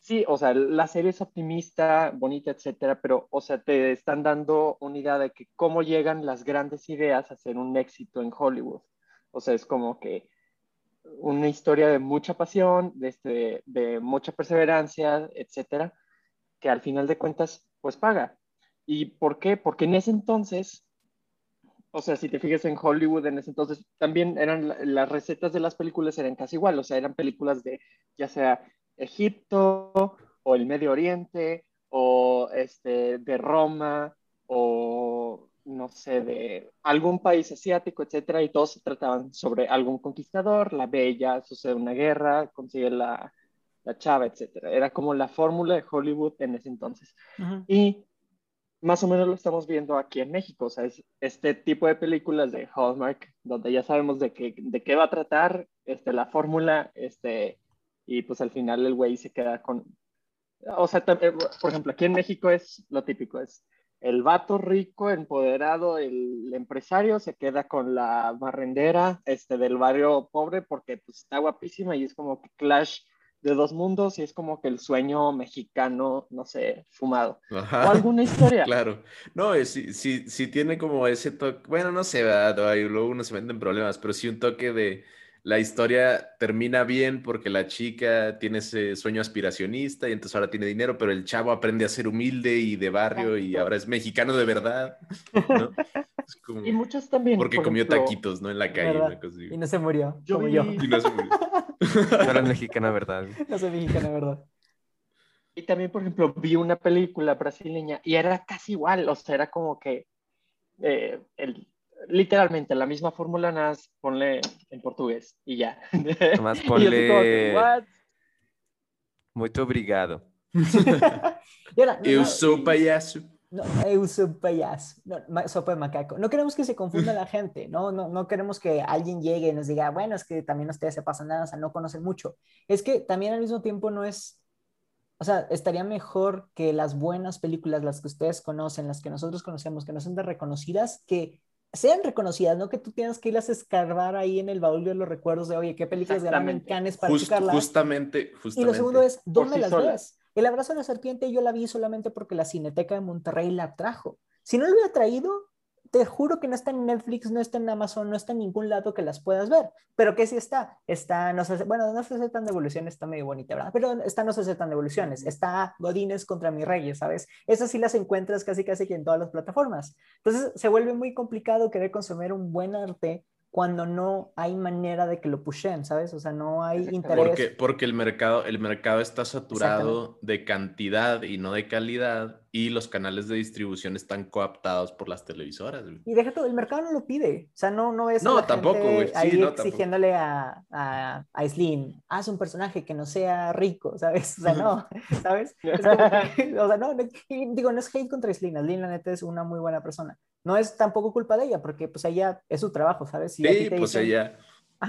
sí, o sea, la serie es optimista, bonita, etcétera, pero, o sea, te están dando una idea de que cómo llegan las grandes ideas a ser un éxito en Hollywood. O sea, es como que una historia de mucha pasión, de, este, de mucha perseverancia, etcétera, que al final de cuentas, pues paga. ¿Y por qué? Porque en ese entonces, o sea, si te fijas en Hollywood, en ese entonces también eran las recetas de las películas eran casi igual, o sea, eran películas de ya sea Egipto o el Medio Oriente o este, de Roma o no sé, de algún país asiático, etcétera, y todos se trataban sobre algún conquistador, la bella, sucede una guerra, consigue la, la chava, etcétera. Era como la fórmula de Hollywood en ese entonces. Y más o menos lo estamos viendo aquí en México, o sea, es este tipo de películas de Hallmark, donde ya sabemos de qué, de qué va a tratar este, la fórmula, este, y pues al final el güey se queda con... O sea, eh, por ejemplo, aquí en México es lo típico, es el vato rico, empoderado, el empresario se queda con la barrendera este, del barrio pobre porque pues, está guapísima y es como que clash de dos mundos y es como que el sueño mexicano, no sé, fumado. O alguna historia. Claro. No, sí, sí, sí tiene como ese toque, bueno, no sé, ¿verdad? luego uno se mete en problemas, pero sí un toque de la historia termina bien porque la chica tiene ese sueño aspiracionista y entonces ahora tiene dinero, pero el chavo aprende a ser humilde y de barrio y ahora es mexicano de verdad. y muchos también. Porque comió taquitos, ¿no? En la calle. y no se murió. Yo como yo. Y no se murió. no eres mexicana, ¿verdad? No soy mexicana, ¿verdad? Y también, por ejemplo, vi una película brasileña y era casi igual, o sea, era como que eh, el, literalmente la misma fórmula, nada ponle en portugués y ya. Más ponle. Muito obrigado. eu sou payaso. No, eu sou payaso. No, sopa de macaco. No queremos que se confunda la gente, ¿no? No, no queremos que alguien llegue y nos diga, bueno, es que también ustedes se pasan nada, o sea, no conocen mucho. Es que también al mismo tiempo no es o sea, estaría mejor que las buenas películas, las que ustedes conocen, las que nosotros conocemos, que no son de reconocidas, que sean reconocidas, no que tú tengas que irlas a escarbar ahí en el baúl de los recuerdos de, oye, qué películas de Canes para Just, Justamente, justamente. Y lo segundo es, ¿dónde las ves? El abrazo de la serpiente yo la vi solamente porque la Cineteca de Monterrey la trajo. Si no lo hubiera traído, te juro que no está en Netflix, no está en Amazon, no está en ningún lado que las puedas ver. Pero que sí está. Está, no sé, bueno, no se tan devoluciones, está medio bonita, ¿verdad? Pero está no se tan devoluciones. Está Godines contra mis reyes, ¿sabes? Esas sí las encuentras casi casi que en todas las plataformas. Entonces se vuelve muy complicado querer consumir un buen arte cuando no hay manera de que lo pushen, ¿sabes? O sea, no hay interés. Porque, porque el, mercado, el mercado está saturado de cantidad y no de calidad y los canales de distribución están coaptados por las televisoras. Y deja todo, el mercado no lo pide. O sea, no, no es no, tampoco, güey. ahí exigiéndole a, a, a, Slim, haz un personaje que no sea rico, ¿sabes? O sea, no, ¿sabes? o sea, no, digo, no es hate contra Slim. Slim, la neta, es una muy buena persona no es tampoco culpa de ella, porque pues ella es su trabajo, ¿sabes? sí, pues ella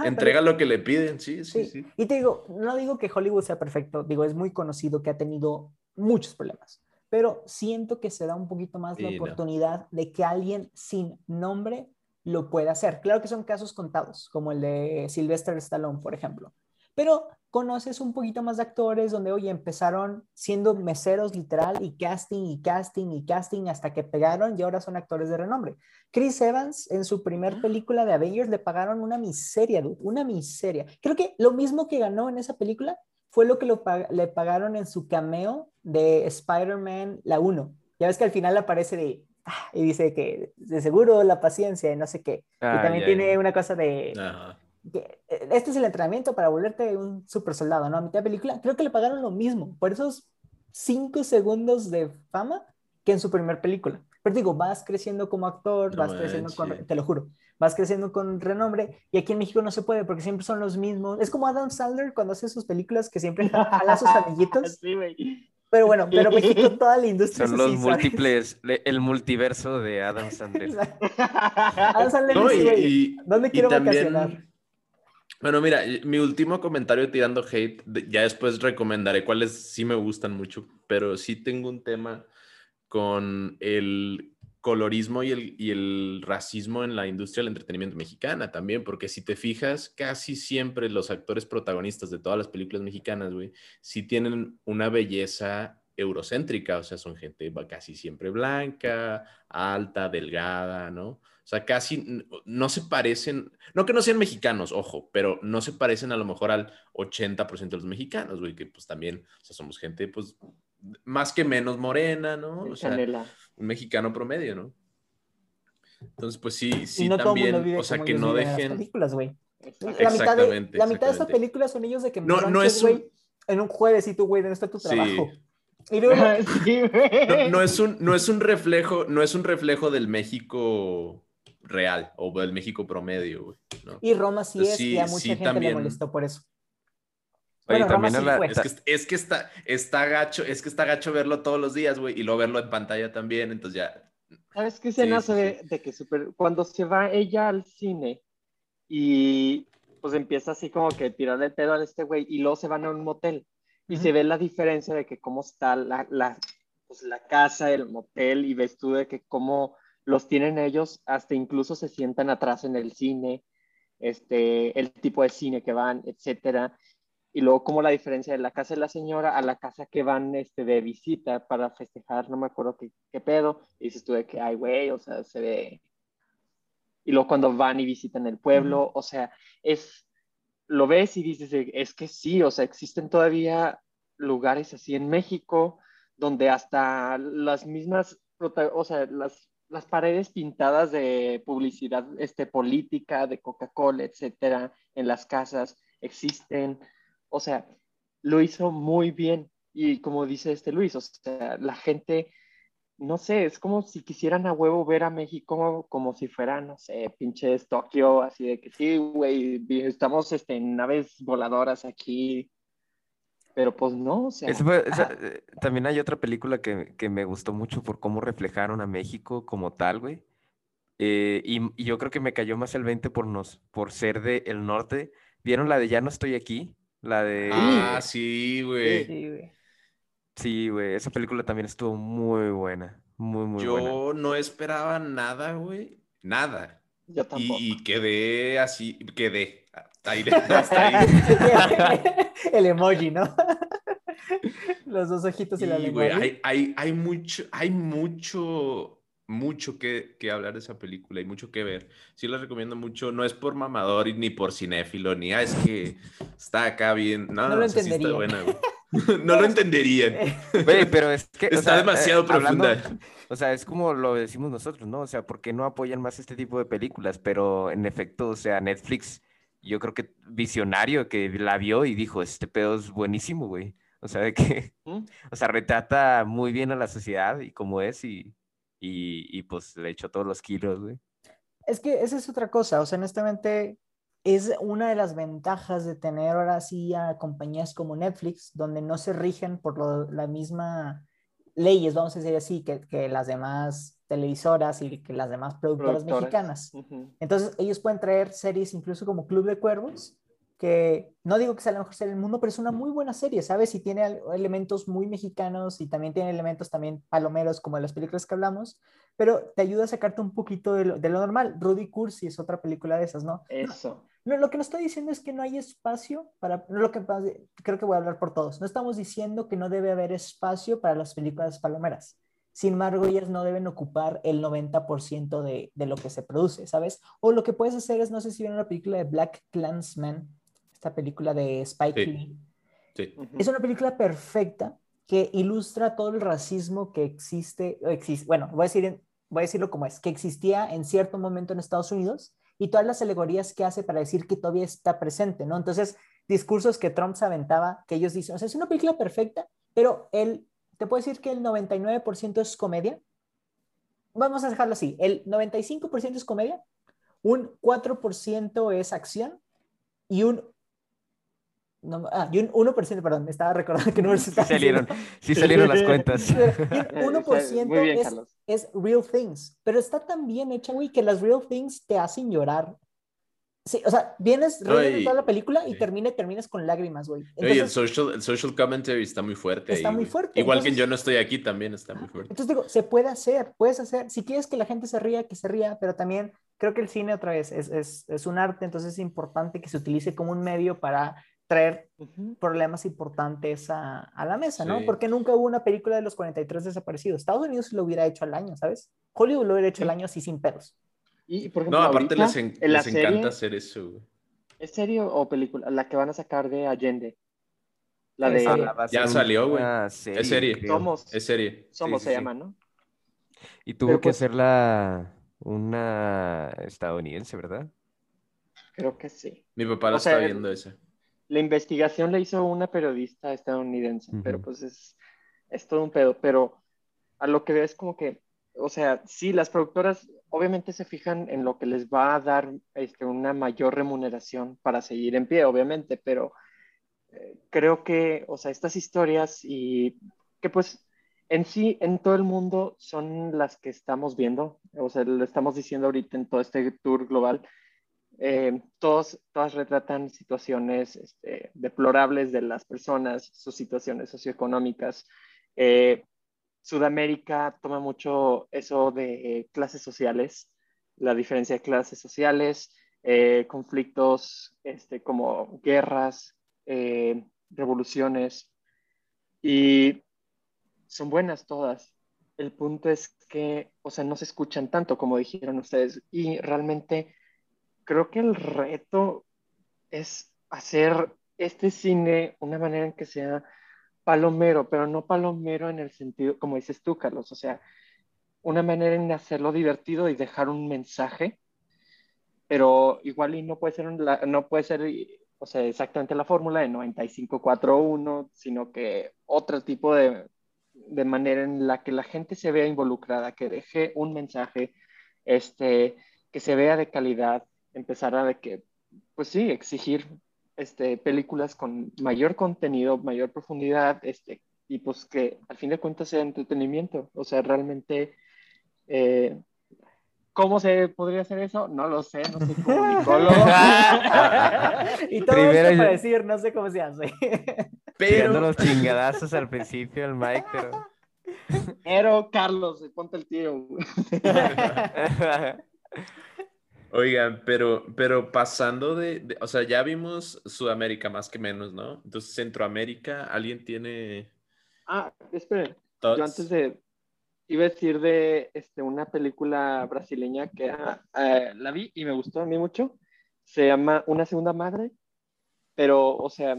entrega lo que le piden, sí, sí, sí, Y te digo, no digo que Hollywood sea perfecto, digo, es muy conocido que ha tenido muchos problemas, pero siento que se da un poquito más la oportunidad de que alguien sin nombre lo pueda hacer. Claro que son casos contados, como el de Sylvester Stallone, por ejemplo, pero conoces un poquito más de actores donde, oye, empezaron siendo meseros literal y casting y casting y casting hasta que pegaron y ahora son actores de renombre. Chris Evans en su primer ah. película de Avengers le pagaron una miseria, dude, una miseria. Creo que lo mismo que ganó en esa película fue lo que le pagaron en su cameo de Spider-Man la 1. Ya ves que al final aparece de, ah, y dice que de seguro la paciencia y no sé qué. y también tiene una cosa de... este es el entrenamiento para volverte un super soldado, ¿no? A mitad de película, creo que le pagaron lo mismo por esos cinco segundos de fama que en su primer película. Pero digo, vas creciendo como actor, vas creciendo con, te lo juro, vas creciendo con renombre y aquí en México no se puede porque siempre son los mismos. Es como Adam Sandler cuando hace sus películas que siempre jala a sus amiguitos. Pero bueno, pero México toda la industria. Son los múltiples, el multiverso de Adam Sandler. Adam Sandler, ¿dónde quiero vacacionar? Bueno, mira, mi último comentario tirando hate, ya después recomendaré cuáles sí me gustan mucho, pero sí tengo un tema con el colorismo y el, y el racismo en la industria del entretenimiento mexicana también, porque si te fijas, casi siempre los actores protagonistas de todas las películas mexicanas, güey, sí tienen una belleza eurocéntrica, o sea, son gente casi siempre blanca, alta, delgada, ¿no? O sea, casi no se parecen, no que no sean mexicanos, ojo, pero no se parecen a lo mejor al 80% de los mexicanos, güey, que pues también, o sea, somos gente pues más que menos morena, ¿no? O sea, un mexicano promedio, ¿no? Entonces, pues sí, sí, también, o sea, que no dejen... Películas, güey. La mitad, de, la mitad de esta película son ellos de que no, no es un... en un jueves y tú, güey, ¿dónde está tu trabajo? no, es un, no es un reflejo, no es un reflejo del México real o del México promedio, güey. Y Roma sí es, y a mucha gente le molestó por eso. es, que, está, está gacho, es que está gacho verlo todos los días, güey, y luego verlo en pantalla también, entonces ya. ¿Sabes qué escena se ve de que super, cuando se va ella al cine y pues empieza así como que tirarle el pedo a este güey y luego se van a un motel y se ve la diferencia de que cómo está la, la, pues, la casa, el motel, y ves tú de que cómo los tienen ellos, hasta incluso se sientan atrás en el cine, este, el tipo de cine que van, etcétera. Y luego como la diferencia de la casa de la señora a la casa que van este, de visita para festejar, no me acuerdo qué, qué pedo, y dices tú de que, ay, güey, o sea, se ve... Y luego cuando van y visitan el pueblo, o sea, es, lo ves y dices, es que sí, o sea, existen todavía lugares así en México donde hasta las mismas, o sea, las, las paredes pintadas de publicidad este, política, de Coca-Cola, etcétera, en las casas existen. O sea, lo hizo muy bien. Y como dice este Luis, o sea, la gente no sé, es como si quisieran a huevo ver a México como, si fuera, no sé, pinches Tokio, así de que sí, güey, estamos este, en naves voladoras aquí, pero pues no, o sea. Eh, también hay otra película que, me gustó mucho por cómo reflejaron a México como tal, güey. Eh, y, yo creo que me cayó más el 20 por, nos, por ser del el norte. ¿Vieron la de Ya no estoy aquí? La de... Ah, sí, güey. Sí, güey. Sí, güey, esa película también estuvo muy buena. Muy, muy Yo buena. Yo no esperaba nada, güey. Nada. Yo tampoco. Y, quedé así, quedé. Hasta ahí, hasta ahí. El emoji, ¿no? Los dos ojitos y, la lengua. Hay, hay, hay, mucho, hay mucho, mucho que, que, hablar de esa película y mucho que ver. Sí la recomiendo mucho. No es por mamador ni por cinéfilo, ni ah, es que está acá bien. No, no, lo entendería. está buena, güey. no lo entenderían. Güey, pero es que. Está demasiado eh, profunda. o sea, es como lo decimos nosotros, ¿no? O sea, ¿por qué no apoyan más este tipo de películas? Pero en efecto, o sea, Netflix, yo creo que visionario que la vio y dijo: Este pedo es buenísimo, güey. O sea, de que. ¿Mm? O sea, retrata muy bien a la sociedad y cómo es y, y, y pues le echó todos los kilos, güey. Es que esa es otra cosa, o sea, honestamente, es una de las ventajas de tener ahora sí a compañías como Netflix, donde no se rigen por la misma leyes, vamos a decir así, que, que, las demás televisoras y que las demás productoras, mexicanas. Entonces, ellos pueden traer series incluso como Club de Cuervos, que no digo que sea la mejor serie del mundo, pero es una muy buena serie, ¿sabes? Y tiene elementos muy mexicanos y también tiene elementos también palomeros como en las películas que hablamos, pero te ayuda a sacarte un poquito de lo, de lo normal. Rudy Cursi es otra película de esas, ¿no? Eso. No, lo que nos estoy diciendo es que no hay espacio para, no lo que creo que voy a hablar por todos, no estamos diciendo que no debe haber espacio para las películas palomeras. Sin embargo, ellas no deben ocupar el 90% de, de, lo que se produce, ¿sabes? O lo que puedes hacer es, no sé si vieron la película de Black Clansman, esta película de Spike Lee. Sí. Es una película perfecta que ilustra todo el racismo que existe, existe bueno, voy a, decir, voy a decirlo como es, que existía en cierto momento en Estados Unidos y todas las alegorías que hace para decir que todavía está presente, ¿no? Entonces, discursos que Trump se aventaba, que ellos dicen, o sea, es una película perfecta, pero él, te puedo decir que el 99% es comedia. Vamos a dejarlo así, el 95% es comedia, un 4% es acción y un no, ah, y un 1%, perdón, me estaba recordando que no sí salieron, sí salieron las cuentas. Y un 1% es, es, real things, pero está tan bien hecha, güey, que las real things te hacen llorar Sí, o sea, vienes, de toda la película y sí. termina terminas con lágrimas, güey. Y el Entonces, social, el social commentary está muy fuerte. Está ahí, muy güey. fuerte, Igual que en entonces- Yo no estoy aquí también está muy fuerte. entonces digo, se puede hacer, puedes hacer, si quieres que la gente se ría, que se ría, pero también creo que el cine otra vez es, es, es un arte, entonces es importante que se utilice como un medio para traer problemas importantes a, a la mesa, ¿no? Sí. Porque nunca hubo una película de los 43 desaparecidos. Estados Unidos lo hubiera hecho al año, ¿sabes? Hollywood lo hubiera hecho al año así sin pedos. Y, por ejemplo, No, aparte ahorita, les, en- en encanta hacer eso. güey. ¿Es serie o película? La que van a sacar de Allende. La de. Ah, Ya salió, güey. una Es serie. Somos. Es serie. Somos sí, se sí. llama, ¿no? Y tuvo Pero que pues- hacerla una estadounidense, ¿verdad? Creo que sí. Mi papá la O sea, está viendo esa. La investigación la hizo una periodista estadounidense, pero Ujú. pues es, es todo un pedo. Pero a lo que veo es como que, o sea, sí, las productoras obviamente se fijan en lo que les va a dar este, una mayor remuneración para seguir en pie, obviamente, pero eh, creo que, o sea, estas historias y que pues en sí, en todo el mundo son las que estamos viendo, o sea, lo estamos diciendo ahorita en todo este tour global, eh, todos, todas retratan situaciones este, deplorables de las personas, sus situaciones socioeconómicas. Eh, Sudamérica toma mucho eso de clases sociales, la diferencia de clases sociales, eh, conflictos este, como guerras, eh, revoluciones, y son buenas todas. El punto es que, o sea, no se escuchan tanto como dijeron ustedes, y realmente creo que el reto es hacer este cine una manera en que sea palomero, pero no palomero en el sentido, como dices tú, Carlos, o sea, una manera en hacerlo divertido y dejar un mensaje, pero igual y no puede ser, no puede ser, o sea, exactamente la fórmula de 95-4-1, sino que otro tipo de, de manera en la que la gente se vea involucrada, que deje un mensaje, este, que se vea de calidad, empezar a de que, pues sí, exigir este, películas con mayor contenido, mayor profundidad, este, y pues que al fin de cuentas sea entretenimiento. O sea, realmente, eh, ¿cómo se podría hacer eso? No lo sé, no soy comunicólogo. y todo Primero esto yo- para decir, no sé cómo se hace. Tirando Pero, los chingadazos al principio el Mike, pero... Pero, Carlos, ponte el tiro. oigan, pero, pero pasando de, de- o sea, ya vimos Sudamérica más que menos, ¿no? Entonces, Centroamérica, ¿alguien tiene Ah, esperen. thoughts? Yo antes de, iba a decir de este, una película brasileña que ah, eh, la vi y me gustó a mí mucho. Se llama Una Segunda Madre, pero, o sea,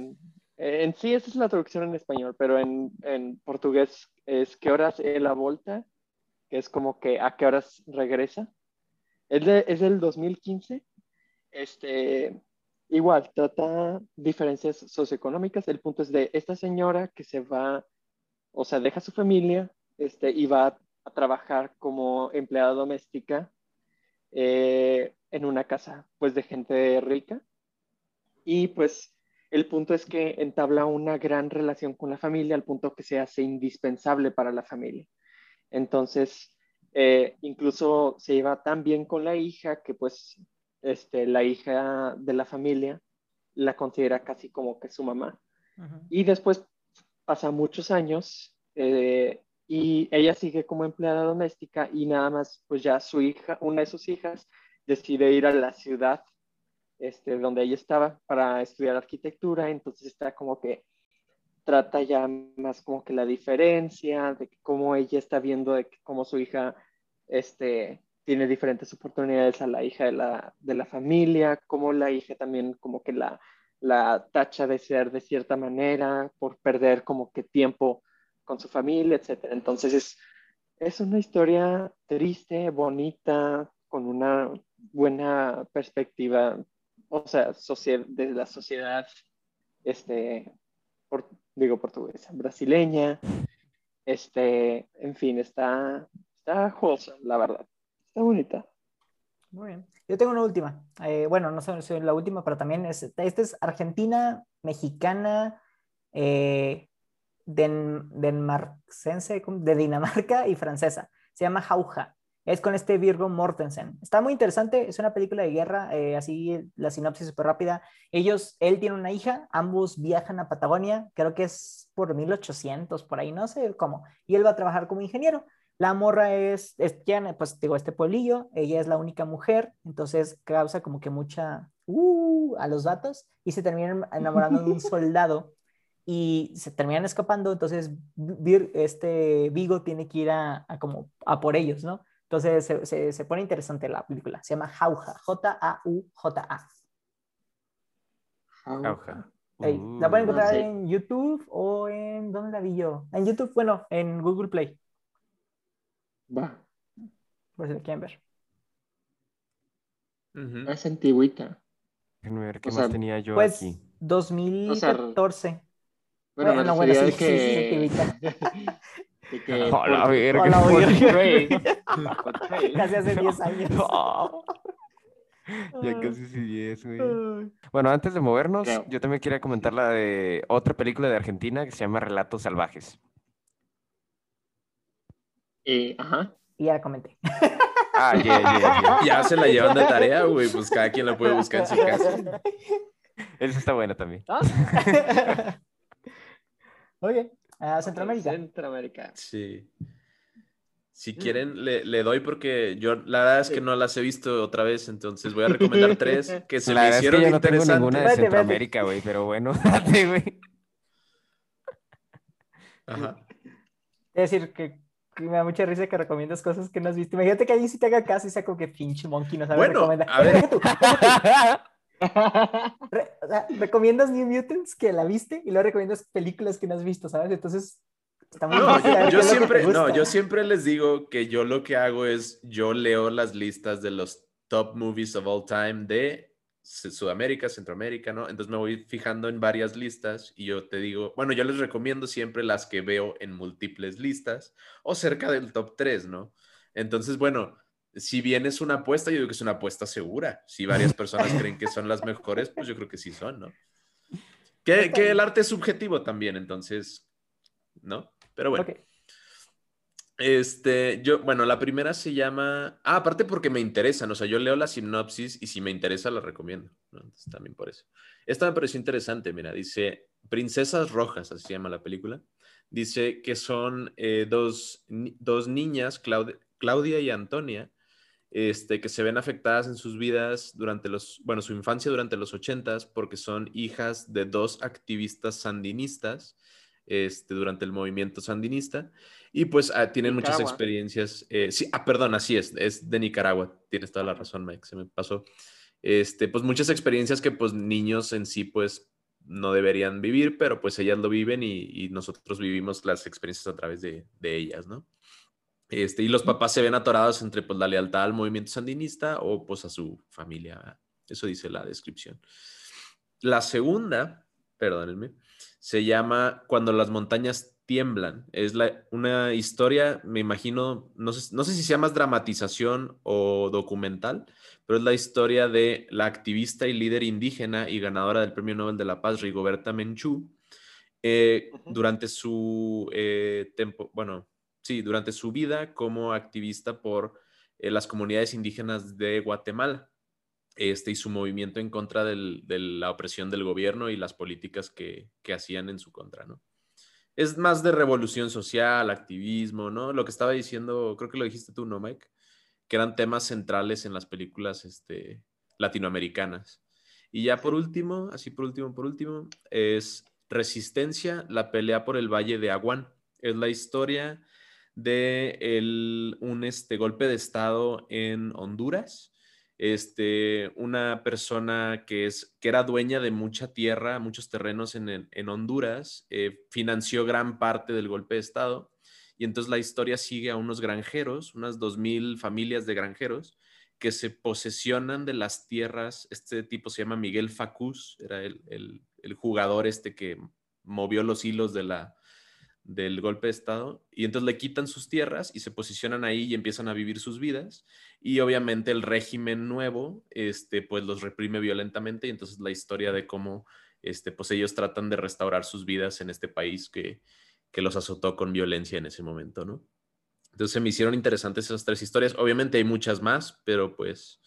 en sí esa es la traducción en español, pero en, en portugués es ¿Qué horas es la volta? Que es como que ¿a qué horas regresa? Es, de- es del 2015. Este, igual, trata diferencias socioeconómicas. El punto es de esta señora que se va o sea, deja su familia este, y va a trabajar como empleada doméstica eh, en una casa pues de gente rica. Y pues el punto es que entabla una gran relación con la familia al punto que se hace indispensable para la familia. Entonces, eh, incluso se lleva tan bien con la hija que pues este, la hija de la familia la considera casi como que su mamá. Y después pasa muchos años eh, y ella sigue como empleada doméstica y nada más, pues ya su hija, una de sus hijas, decide ir a la ciudad este, donde ella estaba para estudiar arquitectura, entonces está como que trata ya más como que la diferencia, de cómo ella está viendo de cómo su hija este, tiene diferentes oportunidades a la hija de la, de la familia, cómo la hija también como que la, la tacha de ser de cierta manera por perder como que tiempo con su familia, etcétera. Entonces es, es una historia triste, bonita, con una buena perspectiva, o sea, de la sociedad, este, por- digo portuguesa, brasileña, este, en fin, está, está wholesome, la verdad. Está bonita. Muy bien. Yo tengo una última. Eh, bueno, no sé si es la última, pero también es, esta es argentina, mexicana, eh, den, denmarcense, de Dinamarca y francesa. Se llama Jauja. Es con este Virgo Mortensen. Está muy interesante, es una película de guerra, eh, así la sinopsis súper rápida. Ellos, él tiene una hija, ambos viajan a Patagonia, creo que es por 1800, por ahí, no sé cómo, y él va a trabajar como ingeniero. La morra es, es pues digo, este pueblillo, ella es la única mujer, entonces causa como que mucha, uh, a los datos, y se terminan enamorando de un soldado y se terminan escapando, entonces este Vigo tiene que ir a, como a por ellos, ¿no? Entonces se, se, pone interesante la película. Se llama Jauja, J-A-U-J-A. Jauja. la pueden encontrar en YouTube o en. ¿Dónde la vi yo? En YouTube, bueno, en Google Play. Va. Por si la quieren ver. Es ver qué más tenía yo pues, aquí. 2014. bueno, bueno, bueno sí, que... que Hola, verga. Casi hace 10 años. ya casi sí 10, güey. Bueno, antes de movernos, yo también quería comentar la de otra película de Argentina que se llama Relatos Salvajes. Eh, ajá. Y ya la comenté. Ah, yeah, yeah, Ya se la llevan de tarea, güey. Pues cada quien la puede buscar en su casa. Esa está buena también. Oye, a Centroamérica. Centroamérica. Sí. Si quieren, le, le, doy porque yo la verdad es que no las he visto otra vez, entonces voy a recomendar tres que se la me hicieron es que yo no tengo ninguna de Centroamérica, güey, pero bueno, date, güey. Ajá. Es decir, que, que, me da mucha risa que recomiendas cosas que no has visto. Imagínate que alguien sí te haga caso y sea como que pinche monkey no sabe bueno, recomendar. A ver. Re, o sea, recomiendas New Mutants que la viste y luego recomiendas películas que no has visto, ¿sabes? Entonces, está muy no, yo, yo siempre, no, yo siempre les digo que yo lo que hago es, yo leo las listas de los top movies of all time de Sudamérica, Centroamérica, ¿no? Entonces me voy fijando en varias listas y yo te digo, bueno, yo les recomiendo siempre las que veo en múltiples listas o cerca del top 3, ¿no? Entonces, bueno, si bien es una apuesta, yo digo que es una apuesta segura. Si varias personas creen que son las mejores, pues yo creo que sí son, ¿no? Que, que el arte es subjetivo también, entonces, ¿no? Pero bueno. Okay. Este, yo, bueno, la primera se llama. Ah, aparte porque me interesan, o sea, yo leo la sinopsis y si me interesa la recomiendo. ¿no? Entonces, también por eso. Esta me pareció interesante, mira, dice Princesas Rojas, así se llama la película. Dice que son eh, dos, dos niñas, Claudia, Claudia y Antonia, este, que se ven afectadas en sus vidas durante los, bueno, su infancia durante los ochentas, porque son hijas de dos activistas sandinistas este, durante el movimiento sandinista y pues ah, tienen Nicaragua. muchas experiencias. Eh, sí, ah, perdón, así es, es de Nicaragua, tienes toda la razón, Mike, se me pasó. Este, pues muchas experiencias que pues niños en sí pues no deberían vivir, pero pues ellas lo viven y, y nosotros vivimos las experiencias a través de, de ellas, ¿no? Este, y los papás se ven atorados entre pues, la lealtad al movimiento sandinista o pues a su familia. Eso dice la descripción. La segunda, perdónenme, se llama Cuando las montañas tiemblan. Es la, una historia, me imagino, no sé, no sé si se llama dramatización o documental, pero es la historia de la activista y líder indígena y ganadora del Premio Nobel de la Paz, Rigoberta Menchú, eh, uh -huh. durante su eh, tiempo, bueno, sí, durante su vida como activista por eh, las comunidades indígenas de Guatemala este, y su movimiento en contra del, de la opresión del gobierno y las políticas que, que, hacían en su contra, ¿no? Es más de revolución social, activismo, ¿no? Lo que estaba diciendo, creo que lo dijiste tú, ¿no, Mike? Que eran temas centrales en las películas este, latinoamericanas. Y ya por último, así por último, por último, es Resistencia, la pelea por el Valle de Aguán. Es la historia de un este, golpe de Estado en Honduras. Este, una persona que, es, que era dueña de mucha tierra, muchos terrenos en, en Honduras, eh, financió gran parte del golpe de Estado. Y entonces la historia sigue a unos granjeros, unas 2.000 familias de granjeros, que se posesionan de las tierras. Este tipo se llama Miguel Facús, era el, el, el jugador este que movió los hilos de la, del golpe de Estado y entonces le quitan sus tierras y se posicionan ahí y empiezan a vivir sus vidas y obviamente el régimen nuevo este pues los reprime violentamente y entonces la historia de cómo este pues ellos tratan de restaurar sus vidas en este país que, que los azotó con violencia en ese momento, ¿no? Entonces se me hicieron interesantes esas tres historias. Obviamente hay muchas más, pero pues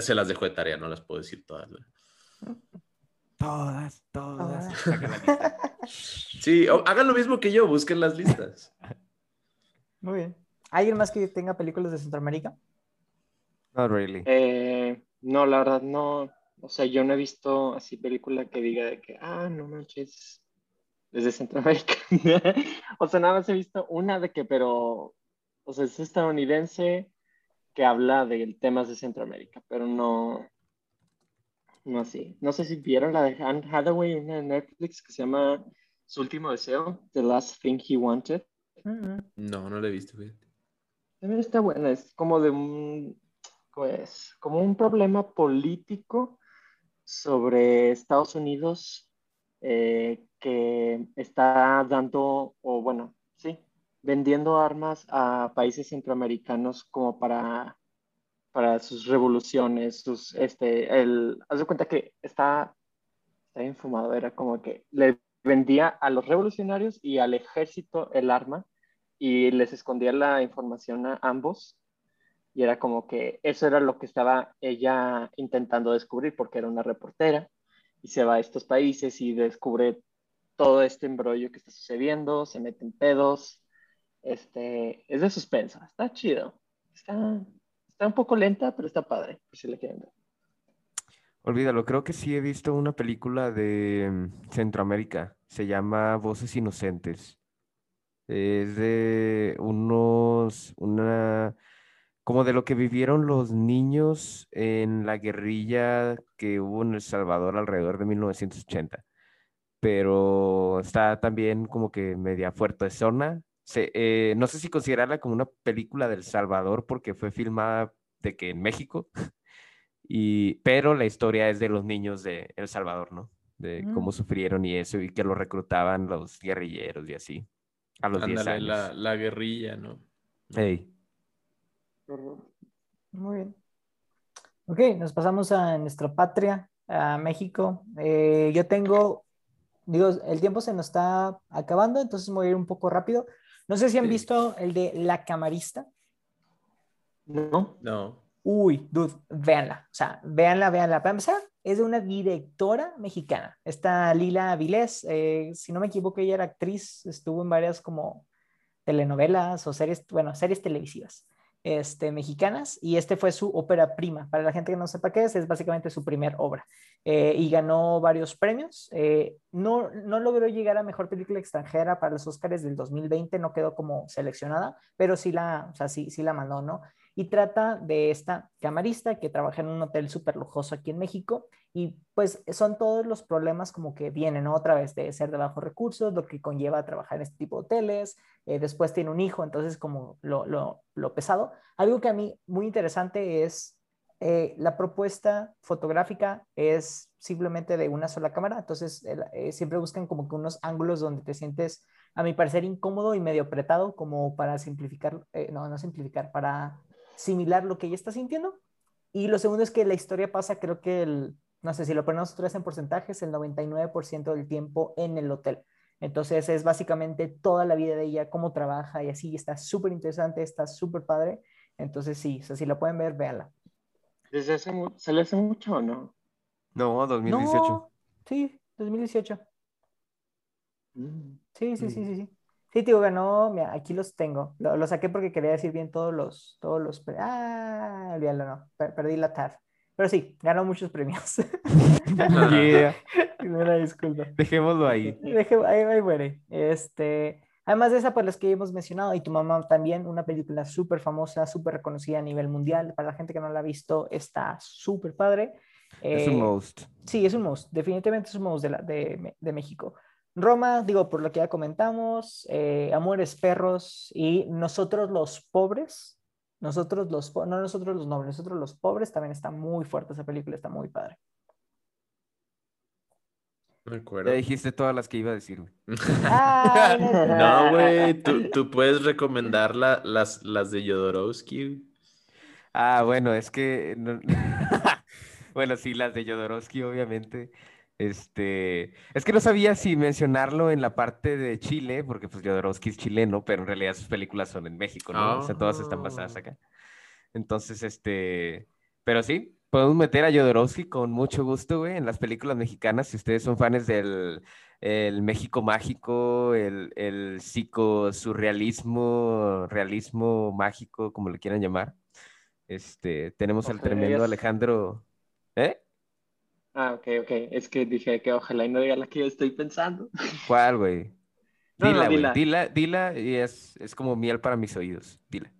se las dejo de tarea, no las puedo decir todas. Todas. Todas. Sí, hagan lo mismo que yo, busquen las listas. Muy bien. ¿Alguien más que tenga películas de Centroamérica? Not really. Eh, no, la verdad no. O sea, yo no he visto así película que diga de que, ah, no manches, desde Centroamérica. o sea, nada más he visto una de que, pero, o sea, es estadounidense que habla de temas de Centroamérica, pero no, no así. No sé si vieron la de Anne Hathaway, una de Netflix que se llama Su último deseo, The Last Thing He Wanted. Mm, No, no lo he visto. fíjate. También está buena, es como de un, pues, como un problema político sobre Estados Unidos eh, que está dando, o bueno, sí, vendiendo armas a países centroamericanos como para, para sus revoluciones, sus, este, el, haz de cuenta que está, está bien era como que le vendía a los revolucionarios y al ejército el arma y les escondía la información a ambos. Y era como que eso era lo que estaba ella intentando descubrir porque era una reportera y se va a estos países y descubre todo este embrollo que está sucediendo, se mete en pedos. Este, es de suspenso, está chido. Está, está un poco lenta, pero está padre, si le quieren ver. Olvídalo, creo que sí he visto una película de mm, Centroamérica. Se llama Voces Inocentes. Es de unos, una, como de lo que vivieron los niños en la guerrilla que hubo en El Salvador alrededor de 1980. Pero está también como que media fuerte zona. Se, eh, no sé si considerarla como una película del Salvador porque fue filmada de que en México. Y, pero la historia es de los niños de El Salvador, ¿no? De cómo Mm. sufrieron y eso, y que lo reclutaban los guerrilleros y así, a los 10 Ándale, años. la, la guerrilla, ¿no? Ey, Muy bien. Ok, nos pasamos a nuestra patria, a México. Eh, yo tengo, digo, el tiempo se nos está acabando, entonces voy a ir un poco rápido. No sé si han Sí. visto el de La Camarista. ¿No? No. Uy, dude, véanla. O sea, véanla, véanla. Para empezar, es de una directora mexicana. Esta Lila Avilés, eh, si no me equivoco, ella era actriz, estuvo en varias como telenovelas o series, bueno, series televisivas este, mexicanas y este fue su ópera prima. Para la gente que no sepa qué es, es básicamente su primer obra eh, y ganó varios premios. Eh, no, no logró llegar a Mejor Película Extranjera para los Oscars del 2020, no quedó como seleccionada, pero sí la, o sea, sí, sí la mandó, ¿no? y trata de esta camarista que trabaja en un hotel súper lujoso aquí en México y pues son todos los problemas como que vienen ¿no? otra vez de ser de bajos recursos, lo que conlleva trabajar en este tipo de hoteles, eh, después tiene un hijo, entonces como lo, lo, lo, pesado. Algo que a mí muy interesante es eh, la propuesta fotográfica es simplemente de una sola cámara, entonces eh, siempre buscan como que unos ángulos donde te sientes, a mi parecer, incómodo y medio apretado como para simplificar, eh, no, no simplificar, para similar lo que ella está sintiendo. Y lo segundo es que la historia pasa, creo que no sé si lo ponemos tres en porcentajes, el 99% del tiempo en el hotel. Entonces es básicamente toda la vida de ella, cómo trabaja y así, está súper interesante, está súper padre. Entonces sí, o sea, si la pueden ver, véanla. ¿Desde hace, ¿Se le hace mucho o no? No, 2018. No, sí, 2018. Mm. Sí, sí, sí, sí, sí. Sí, tío, ganó, mira, aquí los tengo. Lo, lo, saqué porque quería decir bien todos los, todos los, ah, olvídalo, no, per perdí la tab. Pero sí, ganó muchos premios. yeah. Una disculpa. Dejémoslo ahí. Deje, ahí, ahí muere. Este, además de esa, por las que hemos mencionado, y tu mamá también, una película súper famosa, súper reconocida a nivel mundial. Para la gente que no la ha visto, está súper padre. Es eh, un most. Sí, es un most. Definitivamente es un most de, la, de, de México. Roma, digo, por lo que ya comentamos, eh, Amores Perros y Nosotros los Pobres, nosotros los, no nosotros los nobles, nosotros los pobres, también está muy fuerte esa película, está muy padre. Me acuerdo. Ya dijiste todas las que iba a decir, güey. Ah, no, güey, tú, tú, puedes recomendar la, las, las de Jodorowsky. Ah, bueno, es que... No... bueno, sí, las de Jodorowsky, obviamente. Este, es que no sabía si mencionarlo en la parte de Chile, porque pues Jodorowsky es chileno, pero en realidad sus películas son en México, ¿no? O sea, todas están basadas Ah. acá. Entonces, este, pero sí, podemos meter a Jodorowsky con mucho gusto, güey, en las películas mexicanas. Si ustedes son fans del el México mágico, el, el psicosurrealismo, realismo mágico, como le quieran llamar. Este, tenemos al tremendo digas- Alejandro. ¿Eh? Ah, ok, ok. Es que dije que ojalá y no diga la que yo estoy pensando. ¿Cuál, güey? No, no, Dila, güey. dila. Dila, dila, y es, es como miel para mis oídos. Dila.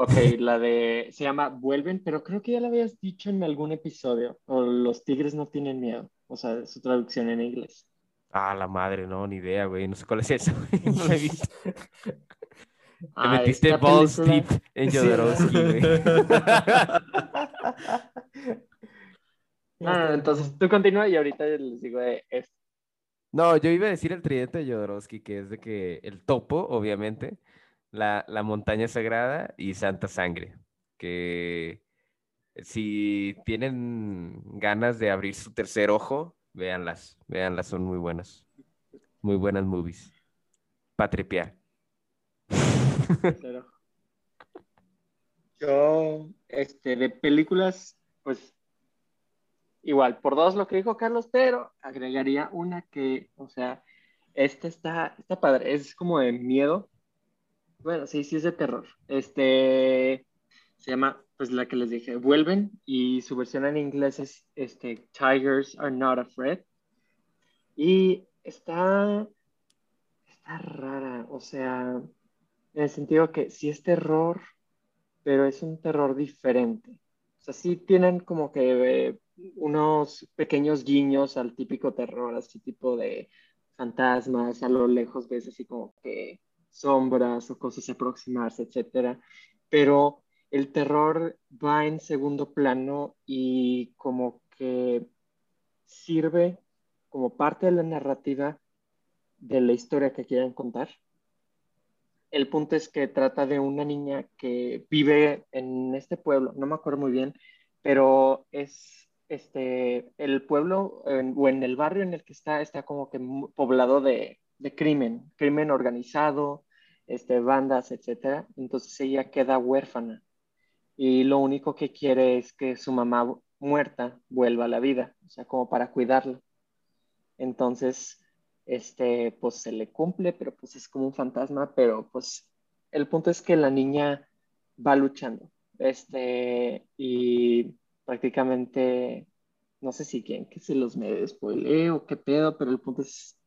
Ok, la de. Se llama Vuelven, pero creo que ya la habías dicho en algún episodio. O Los tigres no tienen miedo. O sea, su traducción en inglés. Ah, la madre, no, ni idea, güey. No sé cuál es esa, güey. No la he visto. Te metiste balls película- deep en Sí, Jodorowsky, güey. Ah, entonces tú continúa y ahorita les digo de esto. No, yo iba a decir el tridente de Jodorowsky, que es de que el topo, obviamente, la, la montaña sagrada y Santa Sangre. Que si tienen ganas de abrir su tercer ojo, véanlas, véanlas, son muy buenas. Muy buenas movies. Pa' tripear. Pero yo, este, de películas, pues igual, por dos lo que dijo Carlos, pero agregaría una que, o sea, esta está, está padre, es como de miedo. Bueno, sí, sí es de terror. Este, se llama, pues la que les dije, Vuelven, y su versión en inglés es, este, Tigers Are Not Afraid. Y está, está rara, o sea, en el sentido que sí es terror, pero es un terror diferente. O sea, sí tienen como que eh, unos pequeños guiños al típico terror, así tipo de fantasmas, a lo lejos ves así como que sombras o cosas aproximarse, etcétera. Pero el terror va en segundo plano y como que sirve como parte de la narrativa de la historia que quieren contar. El punto es que trata de una niña que vive en este pueblo, no me acuerdo muy bien, pero es este, el pueblo en- o en el barrio en el que está, está como que poblado de, de crimen, crimen organizado, este, bandas, etcétera. Entonces ella queda huérfana y lo único que quiere es que su mamá muerta vuelva a la vida, o sea, como para cuidarla. Entonces, este, pues se le cumple, pero pues es como un fantasma, pero pues el punto es que la niña va luchando, este, y prácticamente, no sé si quieren que se los me spoilee o qué pedo, pero el punto es,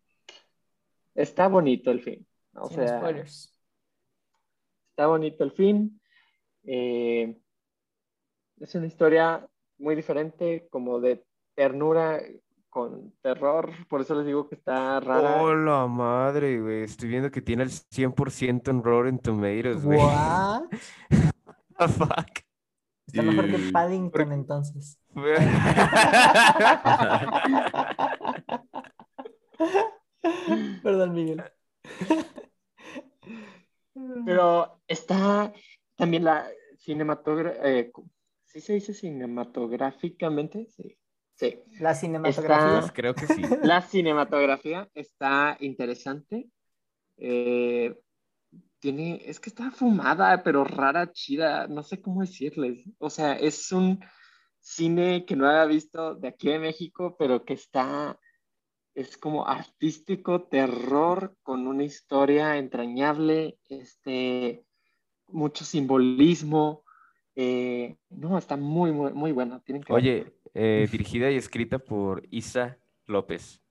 está bonito el fin, o Sin sea, spoilers. Está bonito el fin, eh, es una historia muy diferente, como de ternura con terror, por eso les digo que está rara. Oh, la madre, güey. Estoy viendo que tiene el 100% en Rotten Tomatoes, güey. What? The fuck? Está mejor que. Paddington entonces. Perdón, Miguel. Pero está también la cinematografía, ¿sí se dice cinematográficamente? Sí. Sí. La cinematografía. Creo que sí. La cinematografía está interesante. Eh, tiene, es que está fumada, pero rara, chida, no sé cómo decirles. O sea, es un cine que no había visto de aquí de México, pero que está, es como artístico, terror, con una historia entrañable, este, mucho simbolismo. Eh, no, está muy, muy, muy buena. Tienen que. Oye, eh, dirigida y escrita por Isa López,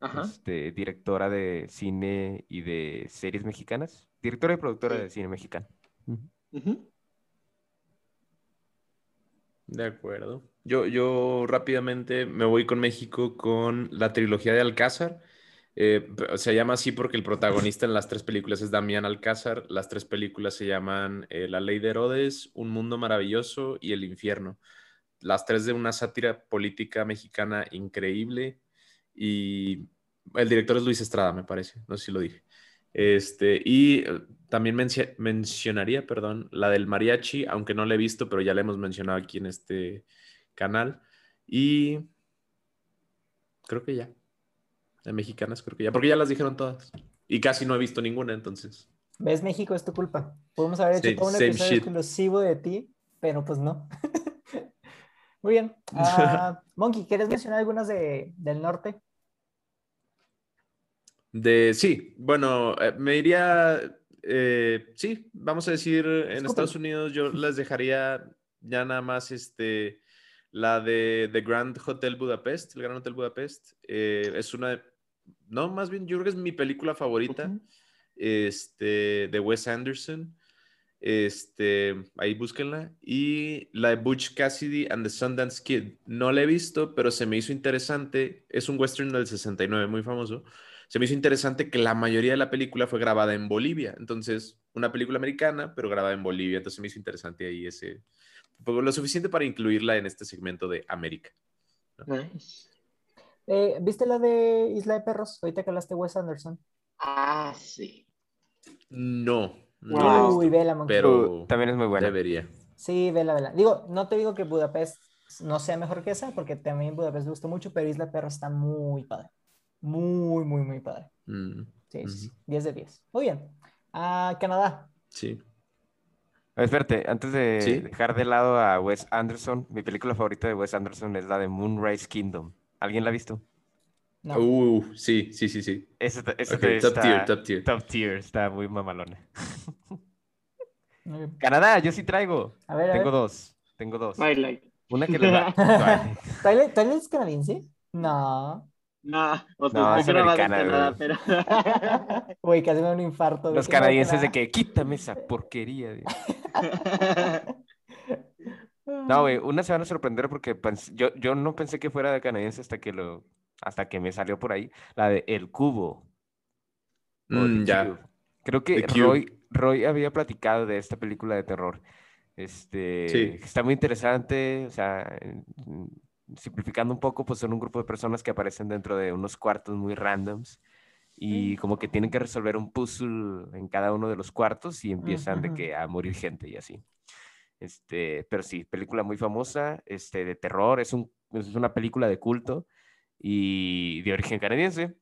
Ajá. este, directora de cine y de series mexicanas. Directora y productora Sí. de cine mexicano. De acuerdo. Yo, yo rápidamente me voy con México con la trilogía de Alcázar. Eh, se llama así porque el protagonista en las tres películas es Damián Alcázar. Las tres películas se llaman eh, La Ley de Herodes, Un Mundo Maravilloso y El Infierno. Las tres de una sátira política mexicana increíble. Y el director es Luis Estrada, me parece. No sé si lo dije. Este, y eh, también menci- mencionaría, perdón, la del mariachi, aunque no la he visto, pero ya la hemos mencionado aquí en este canal. Y Creo que ya. De mexicanas, creo que ya. Porque ya las dijeron todas. Y casi no he visto ninguna, entonces. ¿Ves, México? Es tu culpa. Podemos haber hecho Same- todo un episodio shit. exclusivo de ti, pero pues no. Muy bien. Ah, Monkey, ¿quieres mencionar algunas de, del norte? De, sí, bueno, eh, me diría, eh, sí, vamos a decir, en. Estados Unidos yo les dejaría ya nada más este, la de The Grand Hotel Budapest, el Gran Hotel Budapest. eh, es una, de- no, más bien yo creo que es mi película favorita, este, de Wes Anderson. Este, ahí búsquenla. Y la de Butch Cassidy and the Sundance Kid. No la he visto, pero se me hizo interesante. Es un western del 69, muy famoso. Se me hizo interesante que la mayoría de la película fue grabada en Bolivia. Entonces, una película americana, pero grabada en Bolivia. Entonces, me hizo interesante ahí ese. lo suficiente para incluirla en este segmento de América. Nice. Eh, ¿Viste la de Isla de Perros? Ahorita que hablaste de Wes Anderson. Ah, sí. No, no Uy, vela, Monkey. pero También es muy buena. debería. Sí, vela, vela. Digo, no te digo que Budapest no sea mejor que esa, porque también Budapest me gustó mucho, pero Isla de Perros está muy padre. Muy, muy, muy padre. Mm, Sí, sí, sí. Ujú. 10 de 10. Muy bien. Ah, Canadá. sí. A espérate, antes de Sí. dejar de lado a Wes Anderson, mi película favorita de Wes Anderson es la de Moonrise Kingdom. ¿Alguien la ha visto? No. Uh, sí, sí, sí, sí. Esa, esa Ok, te- top está- tier, top tier. top tier, está muy mamalona. Canadá, yo sí traigo. A ver, a Tengo ver. dos, tengo dos. Twilight. Una que les va... Twilight. ¿Tyler, Tyler es canadiense? No. No, o sea, No, no, es americana, Canadá, pero. Güey, casi me da un infarto. Los canadienses de que quítame esa porquería. No, güey, una se van a sorprender porque yo, yo no pensé que fuera de canadiense hasta que lo hasta que me salió por ahí la de El Cubo. Mm, ya. Cube. Creo que. Roy, Roy había platicado de esta película de terror. Este, Sí. está muy interesante, o sea, mm, simplificando un poco, pues son un grupo de personas que aparecen dentro de unos cuartos muy randoms y como que tienen que resolver un puzzle en cada uno de los cuartos y empiezan de que a morir gente y así. Este, pero sí, película muy famosa, este, de terror, es, un, es una película de culto y de origen canadiense.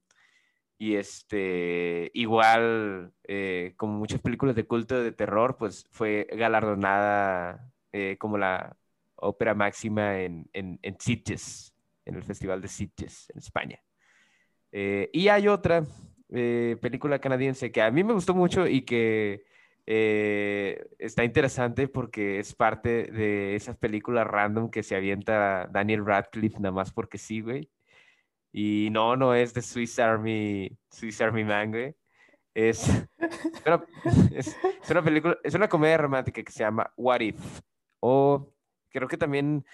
Y este, igual, eh, como muchas películas de culto de terror, pues fue galardonada eh, como la ópera máxima en, en, en Sitges, en el Festival de Sitges, en España. Eh, y hay otra eh, película canadiense que a mí me gustó mucho y que eh, está interesante porque es parte de esas películas random que se avienta Daniel Radcliffe nada más porque sí, güey. Y no, no es de Swiss Army, Swiss Army Man, güey. Es, es una, es- es una película, es una comedia romántica que se llama What If. O creo que también,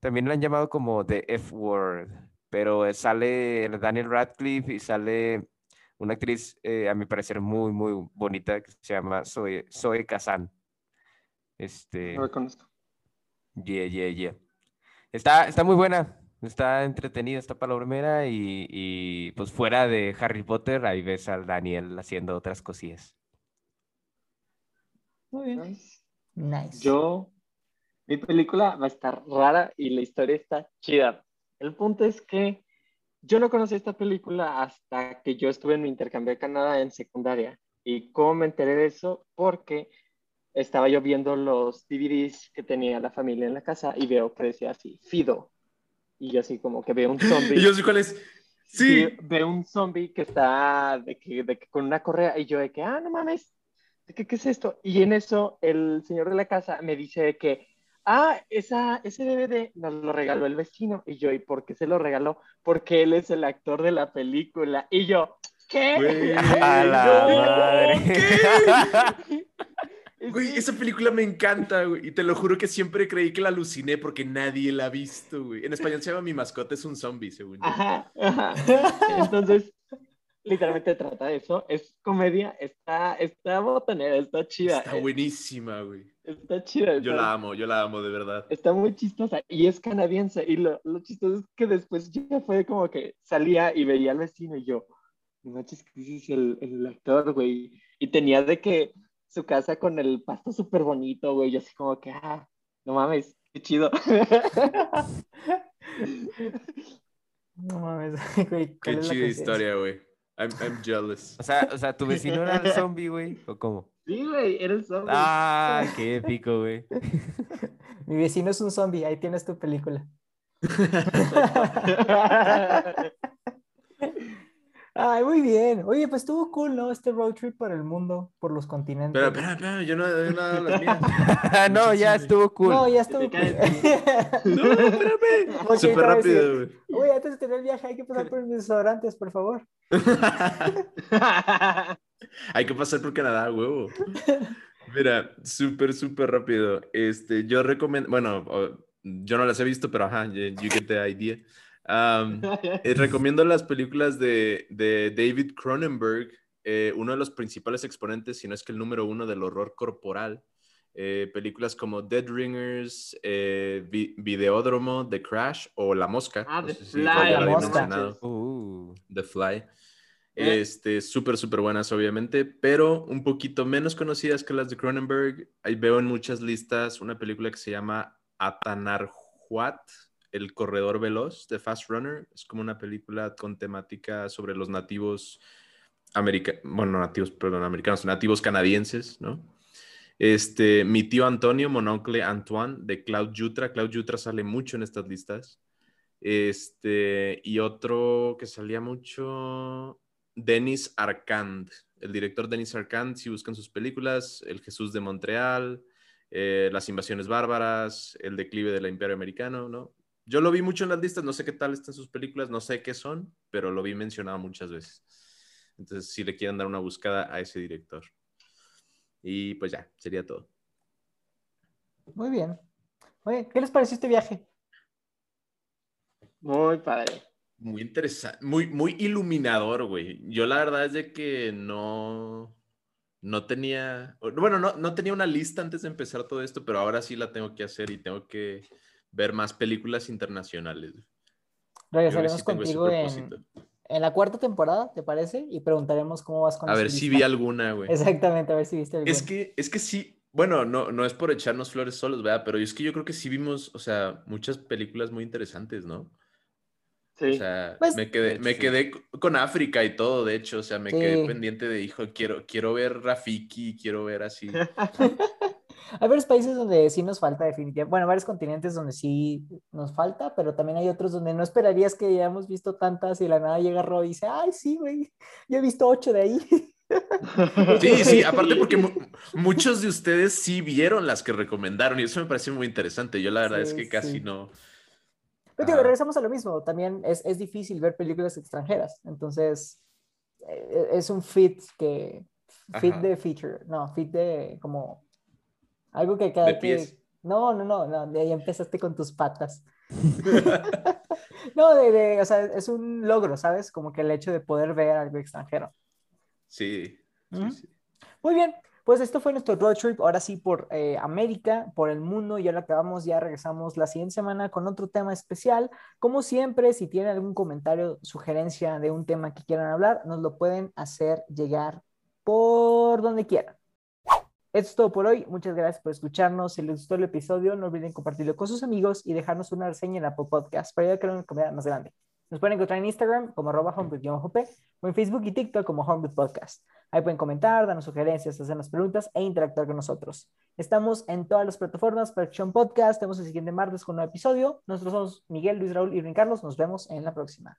también la han llamado como The F Word. Pero sale Daniel Radcliffe y sale una actriz, eh, a mi parecer, muy, muy bonita que se llama Zoe, Zoe Kazan. Este, No lo conozco. Yeah, yeah, yeah. Está, está muy buena, está entretenida, está palomera y, y pues fuera de Harry Potter, ahí ves al Daniel haciendo otras cosillas. Muy bien. Nice. Nice. Yo, mi película va a estar rara y la historia está chida. El punto es que yo no conocí esta película hasta que yo estuve en mi intercambio de Canadá en secundaria. ¿Y cómo me enteré de eso? Porque estaba yo viendo los DVDs que tenía la familia en la casa y veo que decía así, Fido. Y yo así como que veo un zombie. Y yo sé cuál es. Sí. Ve- Veo un zombie que está de que, de que con una correa y yo de que, ah, no mames, ¿de qué, qué es esto? Y en eso el señor de la casa me dice que, ah, esa, ese DVD nos lo regaló el vecino. Y yo, ¿y por qué se lo regaló? Porque él es el actor de la película. Y yo, ¿qué? Güey. ¡A la No, madre! Güey, esa película me encanta, güey. Y te lo juro que siempre creí que la aluciné porque nadie la ha visto, güey. En español se llama Mi mascota es un zombie, según yo. Ajá, ajá. Entonces, literalmente trata de eso. Es comedia, está, está botanera, está chida. Está eh, buenísima, güey. Está chida. Yo la amo, yo la amo, de verdad. Está muy chistosa y es canadiense. Y lo, lo chistoso es que después ya fue como que salía y veía al vecino y yo, no manches, que dices el, el actor, güey. Y tenía de que su casa con el pasto súper bonito, güey. Y así como que, ah, no mames, qué chido. No mames, Güey, Qué ¿cuál es chida historia, güey. I'm, I'm jealous. O sea, o sea, tu vecino era el zombie, güey. ¿O cómo? Sí, güey, era el zombie. Ah, qué épico, güey. Mi vecino es un zombie, ahí tienes tu película. Ay, muy bien. Oye, pues estuvo cool, ¿no? Este road trip por el mundo, por los continentes. Espera, espera, espera, yo no he dado las mías. no, ya estuvo cool. No, ya estuvo cool. No, espérame. Ok, Súper rápido, güey. Oye, antes de tener el viaje hay que pasar por mis desodorantes, por favor. Hay que pasar por Canadá, huevo. Mira, súper, súper rápido. Este, yo recomiendo, bueno, yo no las he visto, pero ajá, you get the idea. Um, eh, recomiendo las películas de, de David Cronenberg, eh, uno de los principales exponentes, si no es que el número uno del horror corporal. Eh, películas como Dead Ringers, eh, Vi- Videódromo, The Crash o La Mosca. Ah, no The si Fly, ya la Mosca. Uh, The Fly. Este, súper, súper buenas, obviamente, pero un poquito menos conocidas que las de Cronenberg. Ahí veo en muchas listas una película que se llama Atanarjuat, El Corredor Veloz, de Fast Runner. Es como una película con temática sobre los nativos americanos, bueno, nativos, perdón, americanos, nativos canadienses, ¿no? Este, mi tío Antonio, Mononcle Antoine, de Claude Jutra. Claude Jutra sale mucho en estas listas. Este, y otro que salía mucho, Denis Arcand, el director Denis Arcand, si buscan sus películas, El Jesús de Montreal, eh, Las Invasiones Bárbaras, El Declive del Imperio Americano, ¿no? Yo lo vi mucho en las listas, no sé qué tal están sus películas, no sé qué son, pero lo vi mencionado muchas veces. Entonces, si le quieren dar una buscada a ese director. Y pues ya, sería todo. Muy bien. Oye, ¿qué les pareció este viaje? Muy padre. Muy interesante, muy, muy iluminador, güey. Yo la verdad es de que no, no tenía, bueno, no, no tenía una lista antes de empezar todo esto, pero ahora sí la tengo que hacer y tengo que ver más películas internacionales. Regresaremos sí contigo en, en la cuarta temporada, ¿te parece? Y preguntaremos cómo vas con A ver si lista. vi alguna, güey. Exactamente, a ver si viste alguna. Es que, es que sí, bueno, no, no es por echarnos flores solos, ¿verdad? Pero es que yo creo que sí vimos, o sea, muchas películas muy interesantes, ¿no? Sí. O sea, Pues- me quedé, hecho, me sí. quedé con África y todo, de hecho, o sea, me Sí. quedé pendiente de, hijo, quiero, quiero ver Rafiki, quiero ver así. Hay varios países donde sí nos falta definitivamente, bueno, varios continentes donde sí nos falta, pero también hay otros donde no esperarías que hayamos visto tantas y de la nada llega Roy y dice, ay, sí, güey, yo he visto ocho de ahí. Sí, sí, aparte porque mu- muchos de ustedes sí vieron las que recomendaron y eso me pareció muy interesante. Yo la verdad es Sí, que casi sí. no. Pero digo, regresamos a lo mismo, también es, es difícil ver películas extranjeras, entonces eh, es un fit que, fit Ajá. de feature, no, fit de como algo que cada De que... pies. No, no, no, no, de ahí empezaste con tus patas. No, de, de, o sea, es un logro, ¿sabes? Como que el hecho de poder ver algo extranjero. Sí, sí, sí. Muy bien, pues esto fue nuestro road trip, ahora sí por eh, América, por el mundo, ya lo acabamos, ya regresamos la siguiente semana con otro tema especial. Como siempre, si tienen algún comentario, sugerencia de un tema que quieran hablar, nos lo pueden hacer llegar por donde quieran. Esto es todo por hoy, muchas gracias por escucharnos, si les gustó el episodio, no olviden compartirlo con sus amigos y dejarnos una reseña en Apple Podcast para ayudar a crear una comunidad más grande. Nos pueden encontrar en Instagram como arroba homebrew-p o en Facebook y TikTok como Homebrew Podcast. Ahí pueden comentar, darnos sugerencias, hacernos preguntas e interactuar con nosotros. Estamos en todas las plataformas para Action Podcast. Tenemos el siguiente martes con un nuevo episodio. Nosotros somos Miguel, Luis Raúl y Carlos. Nos vemos en la próxima.